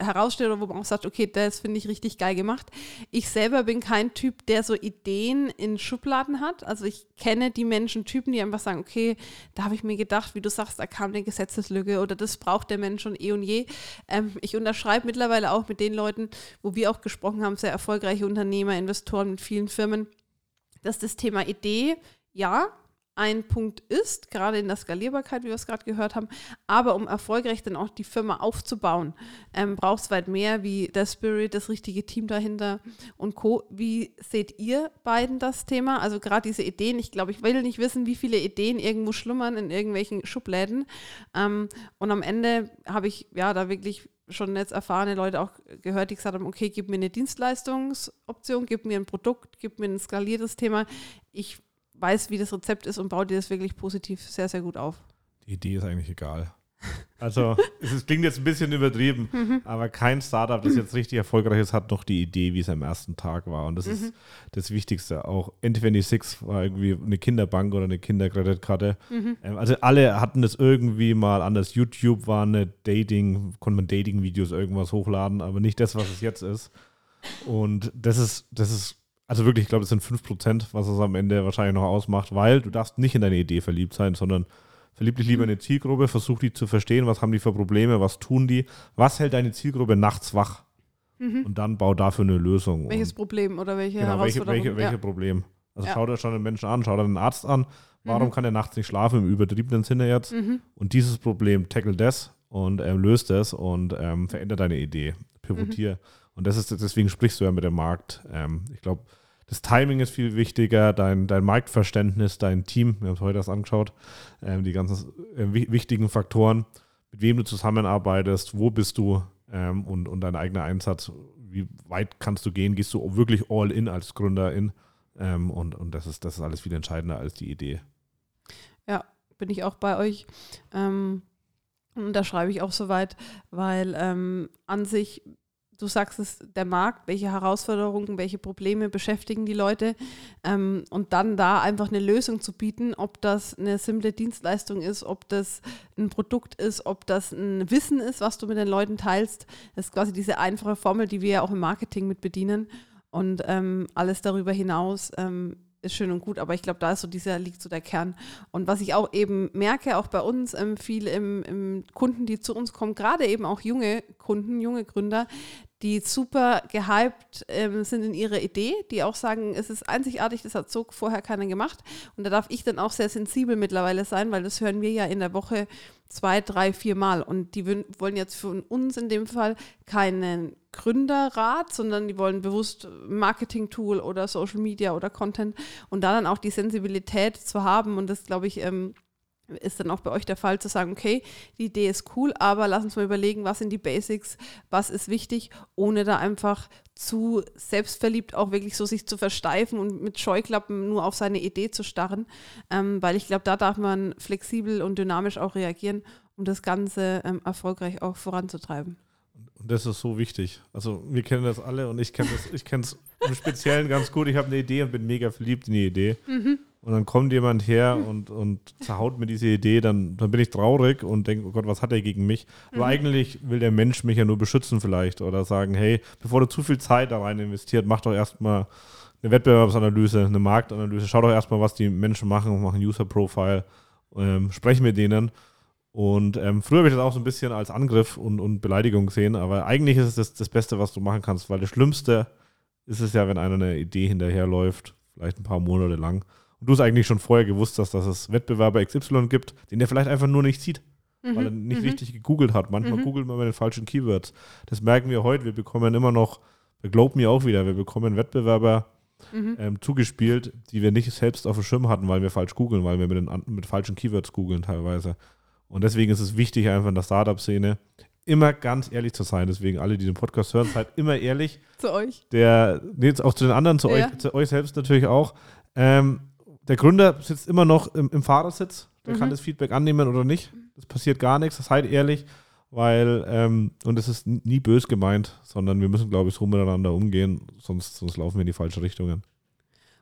herausstellt oder wo man auch sagt, okay, das finde ich richtig geil gemacht. Ich selber bin kein Typ, der so Ideen in Schubladen hat. Also ich kenne die Menschentypen, die einfach sagen, okay, da habe ich mir gedacht, wie du sagst, da kam eine Gesetzeslücke oder das braucht der Mensch schon eh und je. Ähm, ich unterschreibe mittlerweile auch mit den Leuten, wo wir auch gesprochen haben, sehr erfolgreiche Unternehmer, Investoren mit vielen Firmen, dass das Thema Idee, ja, ein Punkt ist, gerade in der Skalierbarkeit, wie wir es gerade gehört haben. Aber um erfolgreich dann auch die Firma aufzubauen, ähm, braucht es weit mehr wie der Spirit, das richtige Team dahinter und Co. Wie seht ihr beiden das Thema? Also gerade diese Ideen, ich glaube, ich will nicht wissen, wie viele Ideen irgendwo schlummern in irgendwelchen Schubläden. Ähm, und am Ende habe ich ja da wirklich schon jetzt erfahrene Leute auch gehört, die gesagt haben, okay, gib mir eine Dienstleistungsoption, gib mir ein Produkt, gib mir ein skaliertes Thema. Ich weiß, wie das Rezept ist und baue dir das wirklich positiv sehr, sehr gut auf. Die Idee ist eigentlich egal. Also, es ist- klingt jetzt ein bisschen übertrieben, Mhm. aber kein Startup, das jetzt richtig erfolgreich ist, hat noch die Idee, wie es am ersten Tag war. Und das Mhm. ist das Wichtigste. Auch N26 war irgendwie eine Kinderbank oder eine Kinderkreditkarte. Mhm. Ähm, Also alle hatten das irgendwie mal anders. YouTube war eine Dating, konnte man Dating-Videos irgendwas hochladen, aber nicht das, was es jetzt ist. Und das ist, das ist, also wirklich, ich glaube, das sind 5%, was es am Ende wahrscheinlich noch ausmacht, weil du darfst nicht in deine Idee verliebt sein, sondern verlieb dich lieber in eine Zielgruppe, versuch die zu verstehen, was haben die für Probleme, was tun die, was hält deine Zielgruppe nachts wach und dann bau dafür eine Lösung. Mhm. Welches und, Problem oder welche genau, welche, Herausforderung? welche, welche ja. Problem. Also Ja. schau dir schon einen Menschen an, schau dir einen Arzt an, warum Mhm. kann er nachts nicht schlafen, im übertriebenen Sinne jetzt. Mhm. Und dieses Problem tackle das und ähm, löst es und ähm, verändert deine Idee, pivotier. Und das ist, deswegen sprichst du ja mit dem Markt. Ähm, ich glaube, das Timing ist viel wichtiger, dein, dein Marktverständnis, dein Team, wir haben es heute erst angeschaut, ähm, die ganzen äh, wichtigen Faktoren, mit wem du zusammenarbeitest, wo bist du ähm, und, und dein eigener Einsatz, wie weit kannst du gehen, gehst du wirklich all in als Gründerin ähm, und, und das, ist, das ist alles viel entscheidender als die Idee. Ja, bin ich auch bei euch. Ähm, und da schreibe ich auch soweit, weil ähm, an sich du sagst es, der Markt, welche Herausforderungen, welche Probleme beschäftigen die Leute ähm, und dann da einfach eine Lösung zu bieten, ob das eine simple Dienstleistung ist, ob das ein Produkt ist, ob das ein Wissen ist, was du mit den Leuten teilst. Das ist quasi diese einfache Formel, die wir ja auch im Marketing mit bedienen und ähm, alles darüber hinaus ähm, ist schön und gut, aber ich glaube, da ist so dieser, liegt so der Kern. Und was ich auch eben merke, auch bei uns, ähm, viel im, im, Kunden, die zu uns kommen, gerade eben auch junge Kunden, junge Gründer, die super gehypt ähm, sind in ihrer Idee, die auch sagen, es ist einzigartig, das hat so vorher keiner gemacht. Und da darf ich dann auch sehr sensibel mittlerweile sein, weil das hören wir ja in der Woche zwei, drei, vier Mal. Und die wollen jetzt für uns in dem Fall keinen Gründerrat, sondern die wollen bewusst Marketing-Tool oder Social Media oder Content und da dann auch die Sensibilität zu haben. Und das, glaube ich, ähm, ist dann auch bei euch der Fall zu sagen, okay, die Idee ist cool, aber lass uns mal überlegen, was sind die Basics, was ist wichtig, ohne da einfach zu selbstverliebt auch wirklich so sich zu versteifen und mit Scheuklappen nur auf seine Idee zu starren, ähm, weil ich glaube, da darf man flexibel und dynamisch auch reagieren, um das Ganze ähm, erfolgreich auch voranzutreiben. Und das ist so wichtig. Also wir kennen das alle und ich kenne das, ich kenne es im Speziellen ganz gut. Ich habe eine Idee und bin mega verliebt in die Idee. Mhm und dann kommt jemand her und, und zerhaut mir diese Idee, dann, dann bin ich traurig und denke, oh Gott, was hat er gegen mich? Mhm. Aber eigentlich will der Mensch mich ja nur beschützen vielleicht oder sagen, hey, bevor du zu viel Zeit da rein investiert, mach doch erstmal eine Wettbewerbsanalyse, eine Marktanalyse, schau doch erstmal, was die Menschen machen, mach ein User-Profile, ähm, sprech mit denen. Und ähm, früher habe ich das auch so ein bisschen als Angriff und, und Beleidigung gesehen, aber eigentlich ist es das, das Beste, was du machen kannst, weil das Schlimmste ist es ja, wenn einer eine Idee hinterherläuft, vielleicht ein paar Monate lang und du es eigentlich schon vorher gewusst hast, dass es Wettbewerber XY gibt, den der vielleicht einfach nur nicht sieht, mhm. weil er nicht mhm. richtig gegoogelt hat. Manchmal mhm. googelt man mit den falschen Keywords. Das merken wir heute. Wir bekommen immer noch, wir glauben mir auch wieder, wir bekommen Wettbewerber mhm. ähm, zugespielt, die wir nicht selbst auf dem Schirm hatten, weil wir falsch googeln, weil wir mit, den, mit falschen Keywords googeln teilweise. Und deswegen ist es wichtig, einfach in der Startup-Szene immer ganz ehrlich zu sein. Deswegen alle, die den Podcast hören, seid immer ehrlich. Zu euch. Der, nee, auch zu den anderen, zu, ja. euch, zu euch selbst natürlich auch. Ähm, der Gründer sitzt immer noch im, im Fahrersitz. Der mhm. kann das Feedback annehmen oder nicht. Das passiert gar nichts. Seid ehrlich, weil, ähm, und es ist nie bös gemeint, sondern wir müssen, glaube ich, so miteinander umgehen, sonst, sonst laufen wir in die falsche Richtungen.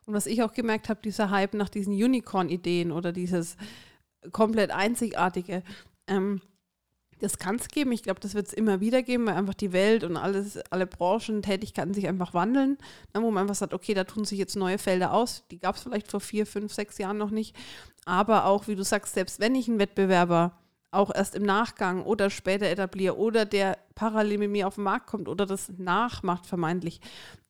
Und was ich auch gemerkt habe, dieser Hype nach diesen Unicorn-Ideen oder dieses komplett einzigartige, ähm, das kann es geben. Ich glaube, das wird es immer wieder geben, weil einfach die Welt und alles, alle Branchen, Tätigkeiten sich einfach wandeln. Ne, wo man einfach sagt, okay, da tun sich jetzt neue Felder aus. Die gab es vielleicht vor vier, fünf, sechs Jahren noch nicht. Aber auch, wie du sagst, selbst wenn ich einen Wettbewerber auch erst im Nachgang oder später etabliere oder der parallel mit mir auf den Markt kommt oder das nachmacht, vermeintlich,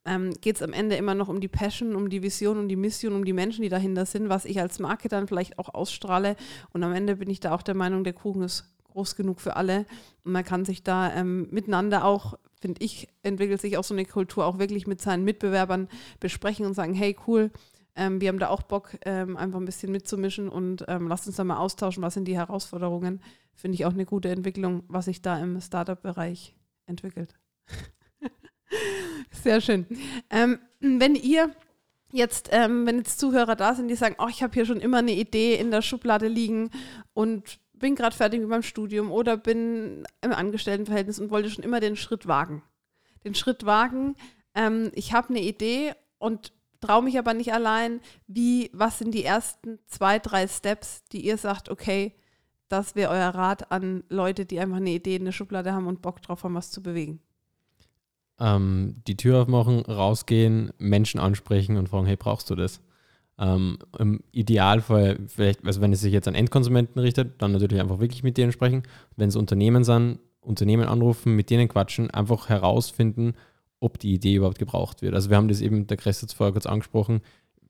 ähm, geht es am Ende immer noch um die Passion, um die Vision, um die Mission, um die Menschen, die dahinter sind, was ich als Marke dann vielleicht auch ausstrahle. Und am Ende bin ich da auch der Meinung, der Kuchen ist groß genug für alle. Und man kann sich da ähm, miteinander auch, finde ich, entwickelt sich auch so eine Kultur, auch wirklich mit seinen Mitbewerbern besprechen und sagen, hey, cool, ähm, wir haben da auch Bock, ähm, einfach ein bisschen mitzumischen und ähm, lasst uns da mal austauschen, was sind die Herausforderungen. Finde ich auch eine gute Entwicklung, was sich da im Startup-Bereich entwickelt. (laughs) Sehr schön. Ähm, wenn ihr jetzt, ähm, wenn jetzt Zuhörer da sind, die sagen, oh, ich habe hier schon immer eine Idee in der Schublade liegen und bin gerade fertig mit meinem Studium oder bin im Angestelltenverhältnis und wollte schon immer den Schritt wagen. Den Schritt wagen, ähm, ich habe eine Idee und traue mich aber nicht allein. Wie, was sind die ersten zwei, drei Steps, die ihr sagt, okay, das wäre euer Rat an Leute, die einfach eine Idee in der Schublade haben und Bock drauf haben, was zu bewegen? Ähm, die Tür aufmachen, rausgehen, Menschen ansprechen und fragen, hey, brauchst du das? Ähm, Im Idealfall, vielleicht, also wenn es sich jetzt an Endkonsumenten richtet, dann natürlich einfach wirklich mit denen sprechen. Wenn es Unternehmen sind, Unternehmen anrufen, mit denen quatschen, einfach herausfinden, ob die Idee überhaupt gebraucht wird. Also wir haben das eben, der Chris hat es vorher kurz angesprochen,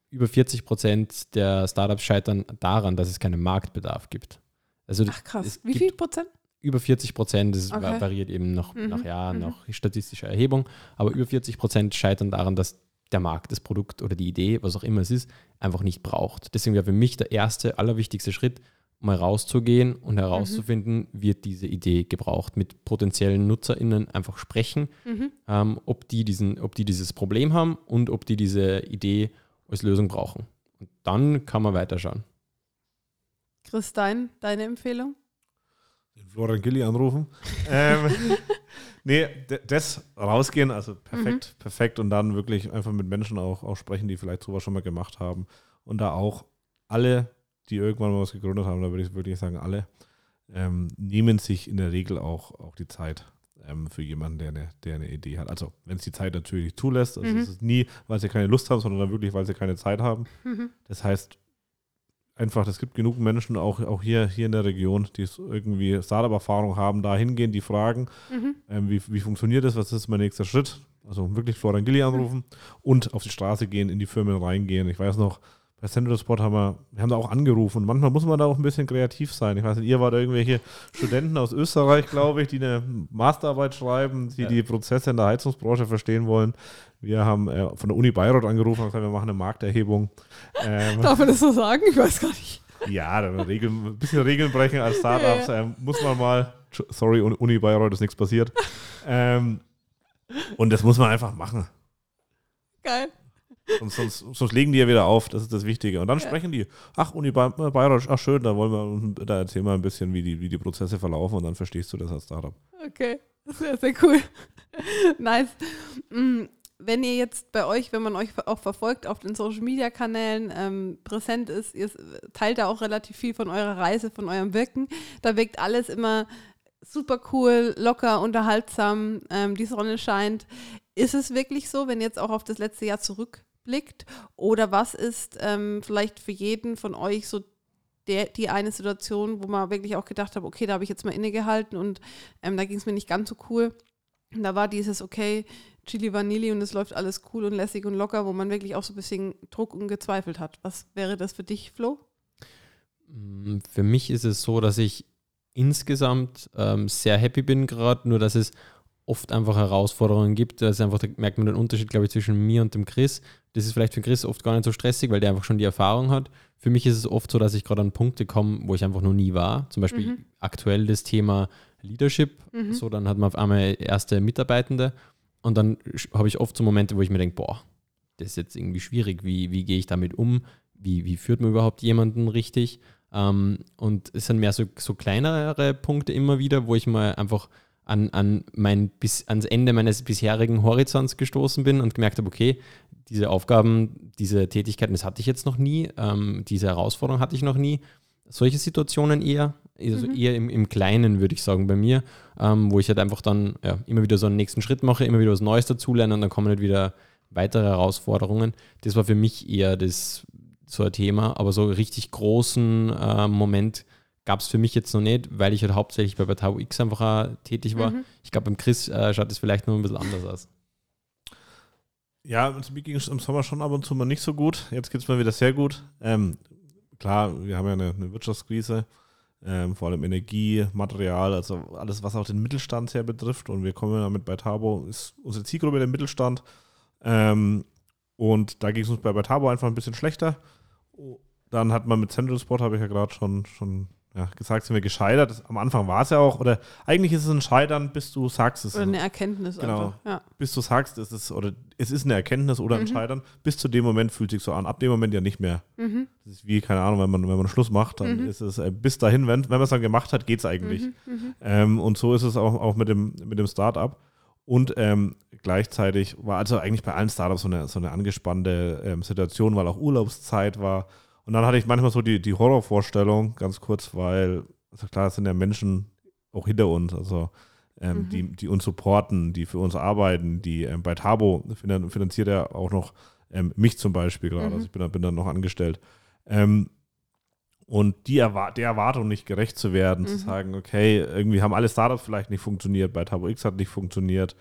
über 40 Prozent der Startups scheitern daran, dass es keinen Marktbedarf gibt. Also Ach krass, wie viel Prozent? über 40 Prozent, das Okay. variiert eben noch Mhm, nach Jahren, mhm. nach statistischer Erhebung, aber über 40 Prozent scheitern daran, dass der Markt das Produkt oder die Idee, was auch immer es ist, einfach nicht braucht. Deswegen wäre für mich der erste, allerwichtigste Schritt, mal rauszugehen und herauszufinden, wird diese Idee gebraucht, mit potenziellen NutzerInnen einfach sprechen, Mhm. ähm, ob, die diesen, ob die dieses Problem haben und ob die diese Idee als Lösung brauchen. Und dann kann man weiterschauen. Chris, dein, deine Empfehlung? den Florian Gilli anrufen. (laughs) ähm, nee, das rausgehen, also perfekt, perfekt und dann wirklich einfach mit Menschen auch, auch sprechen, die vielleicht sowas schon mal gemacht haben und da auch alle, die irgendwann mal was gegründet haben, da würde ich wirklich sagen, alle, ähm, nehmen sich in der Regel auch, auch die Zeit ähm, für jemanden, der eine, der eine Idee hat. Also wenn es die Zeit natürlich zulässt, also Mhm. es ist nie, weil sie keine Lust haben, sondern dann wirklich, weil sie keine Zeit haben. Mhm. Das heißt, einfach, es gibt genug Menschen, auch, auch hier, hier in der Region, die irgendwie Startup-Erfahrung haben, da hingehen, die fragen, Mhm. ähm, wie, wie funktioniert das, was ist mein nächster Schritt? Also wirklich Florian Gilli anrufen und auf die Straße gehen, in die Firmen reingehen. Ich weiß noch, bei Central Spot haben wir, wir haben da auch angerufen und manchmal muss man da auch ein bisschen kreativ sein. Ich weiß nicht, ihr wart irgendwelche Studenten aus Österreich, (laughs) glaube ich, die eine Masterarbeit schreiben, die Ja. die Prozesse in der Heizungsbranche verstehen wollen. Wir haben äh, von der Uni Bayreuth angerufen und gesagt, wir machen eine Markterhebung. Ähm, Darf man das so sagen? Ich weiß gar nicht. ja, dann Regeln, ein bisschen Regeln brechen als Startups ähm, muss man mal. Sorry, Uni- Bayreuth ist nichts passiert. Ähm, und das muss man einfach machen. Geil. Sonst, sonst, sonst legen die ja wieder auf, das ist das Wichtige. Und dann Ja. sprechen die, ach, Uni Bay- Bayreuth, ach schön, da wollen wir, uns- da erzählen wir ein bisschen, wie die, wie die Prozesse verlaufen und dann verstehst du das als Startup. Okay, sehr, sehr cool. (laughs) nice. Mm, Wenn ihr jetzt bei euch, wenn man euch auch verfolgt auf den Social Media Kanälen ähm, präsent ist, ihr teilt da auch relativ viel von eurer Reise, von eurem Wirken. Da wirkt alles immer super cool, locker, unterhaltsam, ähm, die Sonne scheint. Ist es wirklich so, wenn ihr jetzt auch auf das letzte Jahr zurückblickt? Oder was ist ähm, vielleicht für jeden von euch so der, die eine Situation, wo man wirklich auch gedacht hat, okay, da habe ich jetzt mal innegehalten und ähm, da ging es mir nicht ganz so cool. Da war dieses, okay, Chili Vanilli und es läuft alles cool und lässig und locker, wo man wirklich auch so ein bisschen Druck und gezweifelt hat. Was wäre das für dich, Flo? Mm, Für mich ist es so, dass ich insgesamt ähm, sehr happy bin gerade, nur dass es oft einfach Herausforderungen gibt. Da ist einfach, da merkt man den Unterschied, glaube ich, zwischen mir und dem Chris. Das ist vielleicht für Chris oft gar nicht so stressig, weil der einfach schon die Erfahrung hat. Für mich ist es oft so, dass ich gerade an Punkte komme, wo ich einfach noch nie war. Zum Beispiel Mhm. aktuell das Thema Leadership. Mhm. So, dann hat man auf einmal erste Mitarbeitende und dann habe ich oft so Momente, wo ich mir denke, boah, das ist jetzt irgendwie schwierig. Wie, wie gehe ich damit um? Wie, wie führt man überhaupt jemanden richtig? Ähm, und es sind mehr so, so kleinere Punkte immer wieder, wo ich mal einfach an, an mein, bis, ans Ende meines bisherigen Horizonts gestoßen bin und gemerkt habe, okay, diese Aufgaben, diese Tätigkeiten, das hatte ich jetzt noch nie, ähm, diese Herausforderung hatte ich noch nie. Solche Situationen eher, also Mhm. eher im, im Kleinen, würde ich sagen, bei mir, ähm, wo ich halt einfach dann ja, immer wieder so einen nächsten Schritt mache, immer wieder was Neues dazulerne und dann kommen halt wieder weitere Herausforderungen. Das war für mich eher das so ein Thema, aber so richtig großen äh, Moment gab es für mich jetzt noch nicht, weil ich halt hauptsächlich bei Batao X einfach auch tätig war. Mhm. Ich glaube, beim Chris äh, schaut es vielleicht noch ein bisschen anders aus. Ja, also mir ging es im Sommer schon ab und zu mal nicht so gut. Jetzt geht es mir wieder sehr gut. Ähm, klar, wir haben ja eine, eine Wirtschaftskrise, ähm, vor allem Energie, Material, also alles, was auch den Mittelstand sehr betrifft. Und wir kommen damit bei Tabo, ist unsere Zielgruppe der Mittelstand. Ähm, und da ging es uns bei, bei Tabo einfach ein bisschen schlechter. Dann hat man mit Central Sport, habe ich ja gerade schon, schon ja, gesagt, sind wir gescheitert. Am Anfang war es ja auch, oder eigentlich ist es ein Scheitern, bis du sagst, es Oder eine Erkenntnis Genau. einfach. Ja. bis du sagst, es ist, oder es ist eine Erkenntnis oder ein Mhm. Scheitern, bis zu dem Moment fühlt sich so an. Ab dem Moment ja nicht mehr. Mhm. Das ist wie, keine Ahnung, wenn man, wenn man Schluss macht, dann Mhm. ist es äh, bis dahin, wenn, wenn man es dann gemacht hat, geht es eigentlich. Mhm. Mhm. Ähm, und so ist es auch, auch mit dem, mit dem Startup. Und ähm, gleichzeitig war also eigentlich bei allen Startups so eine, so eine angespannte ähm, Situation, weil auch Urlaubszeit war. Und dann hatte ich manchmal so die, die Horrorvorstellung, ganz kurz, weil, also klar, es sind ja Menschen auch hinter uns, also ähm, Mhm. die, die uns supporten, die für uns arbeiten, die ähm, bei Tabo finan finanziert er auch noch ähm, mich zum Beispiel gerade, Mhm. also ich bin, da- bin dann noch angestellt. Ähm, und die Erwa der Erwartung nicht gerecht zu werden, zu Mhm. sagen, okay, irgendwie haben alle Startups vielleicht nicht funktioniert, bei Tabo X hat nicht funktioniert,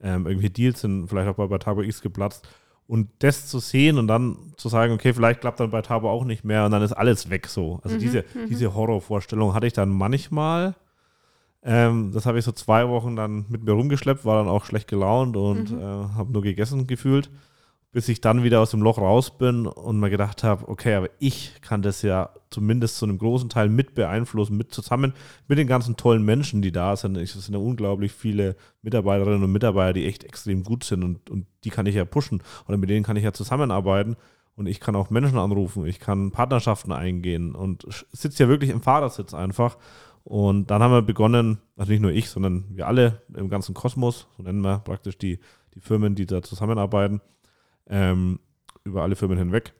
ähm, irgendwie Deals sind vielleicht auch bei, bei Tabo X geplatzt. Und das zu sehen und dann zu sagen, okay, vielleicht klappt dann bei Tabo auch nicht mehr und dann ist alles weg so. Also Mhm, diese, mhm. diese Horrorvorstellung hatte ich dann manchmal. Ähm, das habe ich so zwei Wochen dann mit mir rumgeschleppt, war dann auch schlecht gelaunt und Mhm. äh, habe nur gegessen gefühlt, bis ich dann wieder aus dem Loch raus bin und mir gedacht habe, okay, aber ich kann das ja zumindest zu einem großen Teil mit beeinflussen, mit zusammen mit den ganzen tollen Menschen, die da sind. Es sind ja unglaublich viele Mitarbeiterinnen und Mitarbeiter, die echt extrem gut sind und, und die kann ich ja pushen oder mit denen kann ich ja zusammenarbeiten. Und ich kann auch Menschen anrufen, ich kann Partnerschaften eingehen und sitze ja wirklich im Fahrersitz einfach. Und dann haben wir begonnen, also nicht nur ich, sondern wir alle im ganzen Kosmos, so nennen wir praktisch die, die Firmen, die da zusammenarbeiten, ähm, über alle Firmen hinweg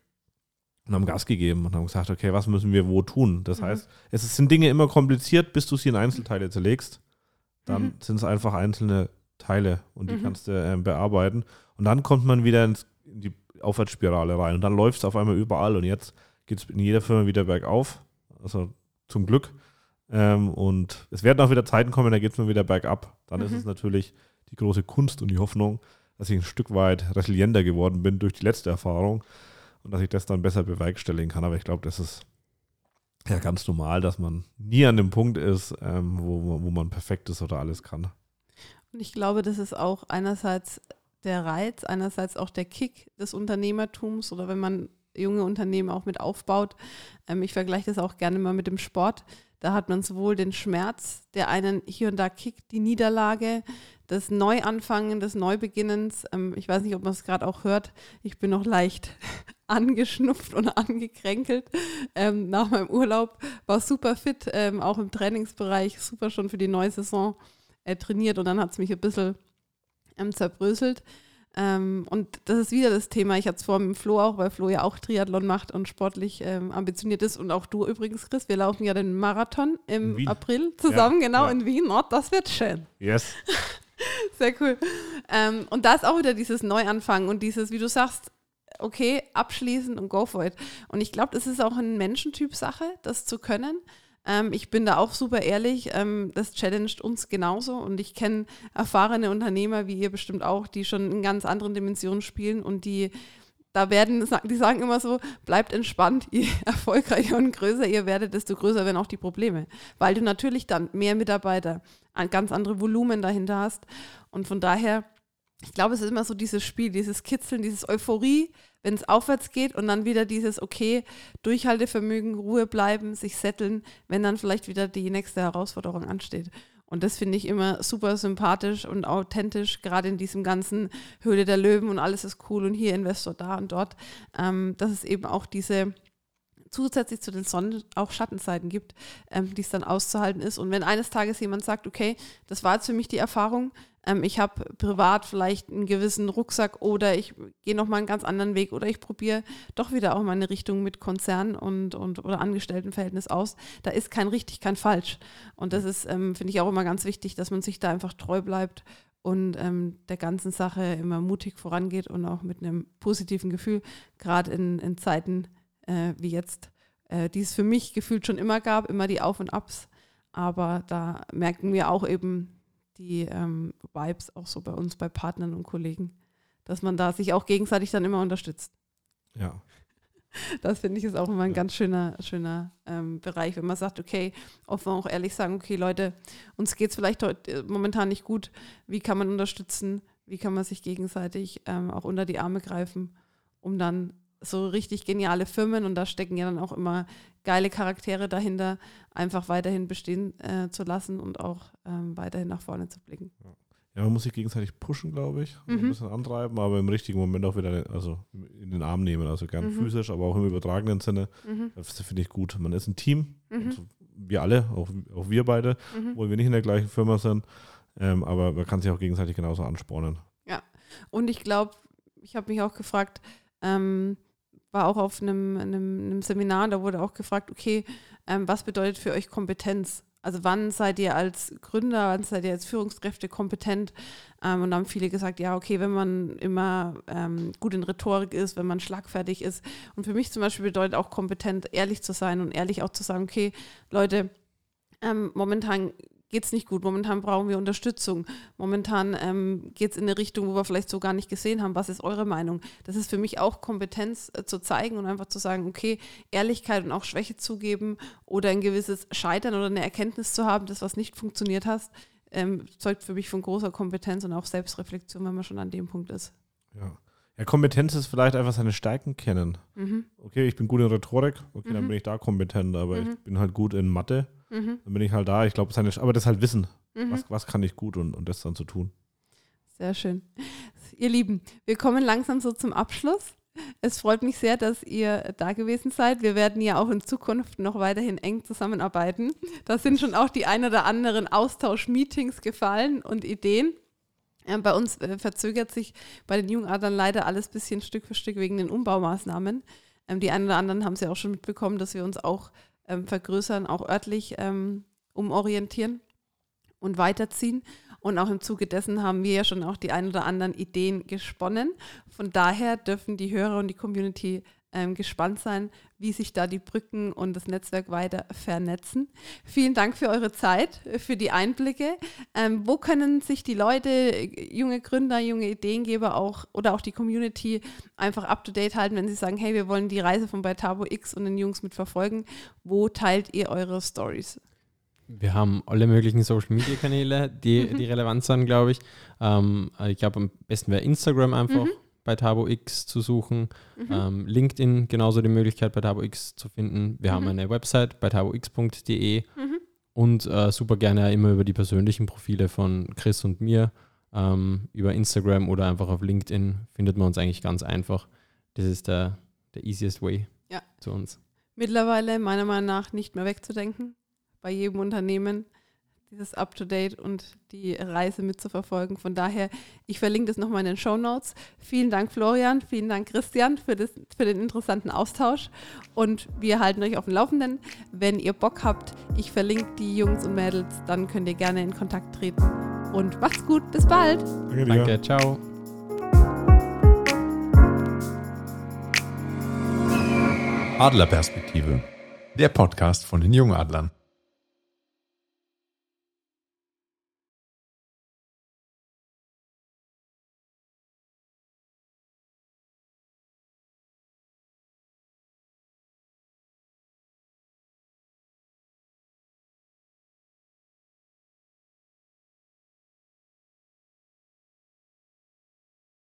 und haben Gas gegeben und haben gesagt, okay, was müssen wir wo tun? Das Mhm. heißt, es sind Dinge immer kompliziert, bis du sie in Einzelteile zerlegst. Dann Mhm. sind es einfach einzelne Teile und die Mhm. kannst du ähm, bearbeiten. Und dann kommt man wieder ins, in die Aufwärtsspirale rein und dann läuft es auf einmal überall und jetzt geht es in jeder Firma wieder bergauf. Also zum Glück. Ähm, und es werden auch wieder Zeiten kommen, da geht es mal wieder bergab. Dann ist Mhm. es natürlich die große Kunst und die Hoffnung, dass ich ein Stück weit resilienter geworden bin durch die letzte Erfahrung und dass ich das dann besser bewerkstelligen kann. Aber ich glaube, das ist ja ganz normal, dass man nie an dem Punkt ist, ähm, wo, wo man perfekt ist oder alles kann. Und ich glaube, das ist auch einerseits der Reiz, einerseits auch der Kick des Unternehmertums oder wenn man junge Unternehmen auch mit aufbaut. Ähm, ich vergleiche das auch gerne mal mit dem Sport. Da hat man sowohl den Schmerz, der einen hier und da kickt, die Niederlage, das Neuanfangen, des Neubeginnens. Ähm, ich weiß nicht, ob man es gerade auch hört. Ich bin noch leicht (laughs) angeschnupft und angekränkelt ähm, nach meinem Urlaub. War super fit, ähm, auch im Trainingsbereich, super schon für die neue Saison äh, trainiert und dann hat es mich ein bisschen ähm, zerbröselt. Ähm, und das ist wieder das Thema. Ich hatte es vorhin mit Flo auch, weil Flo ja auch Triathlon macht und sportlich ähm, ambitioniert ist. Und auch du übrigens, Chris. Wir laufen ja den Marathon im. April zusammen, Ja, genau ja. in Wien. Oh, das wird schön. Yes. (laughs) Sehr cool. Ähm, und da ist auch wieder dieses Neuanfangen und dieses, wie du sagst, okay, abschließen und go for it. Und ich glaube, das ist auch eine Menschentyp-Sache, das zu können. Ähm, ich bin da auch super ehrlich, ähm, das challenged uns genauso und ich kenne erfahrene Unternehmer, wie ihr bestimmt auch, die schon in ganz anderen Dimensionen spielen und die da werden, die sagen immer so, bleibt entspannt, (laughs) je erfolgreicher und größer ihr werdet, desto größer werden auch die Probleme. Weil du natürlich dann mehr Mitarbeiter, ein ganz andere Volumen dahinter hast. Und von daher, ich glaube, es ist immer so dieses Spiel, dieses Kitzeln, dieses Euphorie, wenn es aufwärts geht und dann wieder dieses, okay, Durchhaltevermögen, Ruhe bleiben, sich setteln, wenn dann vielleicht wieder die nächste Herausforderung ansteht. Und das finde ich immer super sympathisch und authentisch, gerade in diesem ganzen Höhle der Löwen und alles ist cool und hier Investor da und dort, ähm, dass es eben auch diese zusätzlich zu den Sonnen auch Schattenseiten gibt, ähm, die es dann auszuhalten ist. Und wenn eines Tages jemand sagt, okay, das war jetzt für mich die Erfahrung, ähm, ich habe privat vielleicht einen gewissen Rucksack oder ich gehe nochmal einen ganz anderen Weg oder ich probiere doch wieder auch mal eine Richtung mit Konzern und, und oder Angestelltenverhältnis aus. Da ist kein richtig, kein falsch. Und das ist, ähm, finde ich auch immer ganz wichtig, dass man sich da einfach treu bleibt und ähm, der ganzen Sache immer mutig vorangeht und auch mit einem positiven Gefühl, gerade in, in Zeiten äh, wie jetzt, äh, die es für mich gefühlt schon immer gab, immer die Auf und Abs. Aber da merken wir auch eben die ähm, Vibes auch so bei uns, bei Partnern und Kollegen, dass man da sich auch gegenseitig dann immer unterstützt. Ja. (laughs) Das finde ich ist auch immer ein Ja. ganz schöner, schöner ähm, Bereich, wenn man sagt, okay, offen auch ehrlich sagen, okay, Leute, uns geht es vielleicht heut, äh, momentan nicht gut. Wie kann man unterstützen? Wie kann man sich gegenseitig ähm, auch unter die Arme greifen, um dann so richtig geniale Firmen, und da stecken ja dann auch immer geile Charaktere dahinter, einfach weiterhin bestehen äh, zu lassen und auch ähm, weiterhin nach vorne zu blicken. Ja, man muss sich gegenseitig pushen, glaube ich, Mhm. ein bisschen antreiben, aber im richtigen Moment auch wieder also in den Arm nehmen. Also gern Mhm. physisch, aber auch im übertragenen Sinne. Mhm. Das finde ich gut. Man ist ein Team. Mhm. Also wir alle, auch, auch wir beide, Mhm. obwohl wir nicht in der gleichen Firma sind. Ähm, aber man kann sich auch gegenseitig genauso anspornen. Und ich glaube, ich habe mich auch gefragt, ähm, war auch auf einem, einem, einem Seminar, da wurde auch gefragt, okay, ähm, was bedeutet für euch Kompetenz? Also wann seid ihr als Gründer, wann seid ihr als Führungskräfte kompetent? Ähm, und haben viele gesagt, ja, okay, wenn man immer ähm, gut in Rhetorik ist, wenn man schlagfertig ist. Und für mich zum Beispiel bedeutet auch kompetent, ehrlich zu sein und ehrlich auch zu sagen, okay, Leute, ähm, momentan geht es nicht gut, momentan brauchen wir Unterstützung, momentan ähm, geht es in eine Richtung, wo wir vielleicht so gar nicht gesehen haben, was ist eure Meinung? Das ist für mich auch Kompetenz äh, zu zeigen und einfach zu sagen, okay, Ehrlichkeit und auch Schwäche zugeben oder ein gewisses Scheitern oder eine Erkenntnis zu haben, das was nicht funktioniert hast, ähm, zeugt für mich von großer Kompetenz und auch Selbstreflexion, wenn man schon an dem Punkt ist. Ja. Ja, Kompetenz ist vielleicht einfach seine Stärken kennen. Mhm. Okay, ich bin gut in Rhetorik, okay, dann Mhm. bin ich da kompetent, aber Mhm. ich bin halt gut in Mathe, Mhm. dann bin ich halt da. Ich glaube, seine, aber das halt Wissen. Mhm. Was, was kann ich gut und, und das dann zu tun. Sehr schön. Ihr Lieben, wir kommen langsam so zum Abschluss. Es freut mich sehr, dass ihr da gewesen seid. Wir werden ja auch in Zukunft noch weiterhin eng zusammenarbeiten. Da sind schon auch die ein oder anderen Austausch-Meetings gefallen und Ideen. Bei uns äh, verzögert sich bei den Jungadlern leider alles ein bisschen Stück für Stück wegen den Umbaumaßnahmen. Ähm, die einen oder anderen haben es ja auch schon mitbekommen, dass wir uns auch ähm, vergrößern, auch örtlich ähm, umorientieren und weiterziehen. Und auch im Zuge dessen haben wir ja schon auch die ein oder anderen Ideen gesponnen. Von daher dürfen die Hörer und die Community ähm, gespannt sein, wie sich da die Brücken und das Netzwerk weiter vernetzen. Vielen Dank für eure Zeit, für die Einblicke. Ähm, wo können sich die Leute, junge Gründer, junge Ideengeber auch oder auch die Community einfach up to date halten, wenn sie sagen, hey, wir wollen die Reise von Beitabo X und den Jungs mitverfolgen? Wo teilt ihr eure Stories? Wir haben alle möglichen Social Media Kanäle, die, die (laughs) relevant sind, glaube ich. Ähm, ich glaube, am besten wäre Instagram einfach Mhm. Bei Tabo X zu suchen. Mhm. Ähm, LinkedIn genauso die Möglichkeit bei Tabo X zu finden. Wir haben Mhm. eine Website bei tabox.de Mhm. und äh, super gerne immer über die persönlichen Profile von Chris und mir. Ähm, über Instagram oder einfach auf LinkedIn findet man uns eigentlich ganz einfach. Das ist der, der easiest way Ja. zu uns. mittlerweile meiner Meinung nach nicht mehr wegzudenken bei jedem Unternehmen, dieses Up-to-Date und die Reise mitzuverfolgen. Von daher, ich verlinke das nochmal in den Show Notes. Vielen Dank, Florian, vielen Dank, Christian, für, das, für den interessanten Austausch. Und wir halten euch auf dem Laufenden. Wenn ihr Bock habt, ich verlinke die Jungs und Mädels, dann könnt ihr gerne in Kontakt treten. Und macht's gut, bis bald! Danke dir. Danke, ciao. Adlerperspektive, der Podcast von den Jungadlern.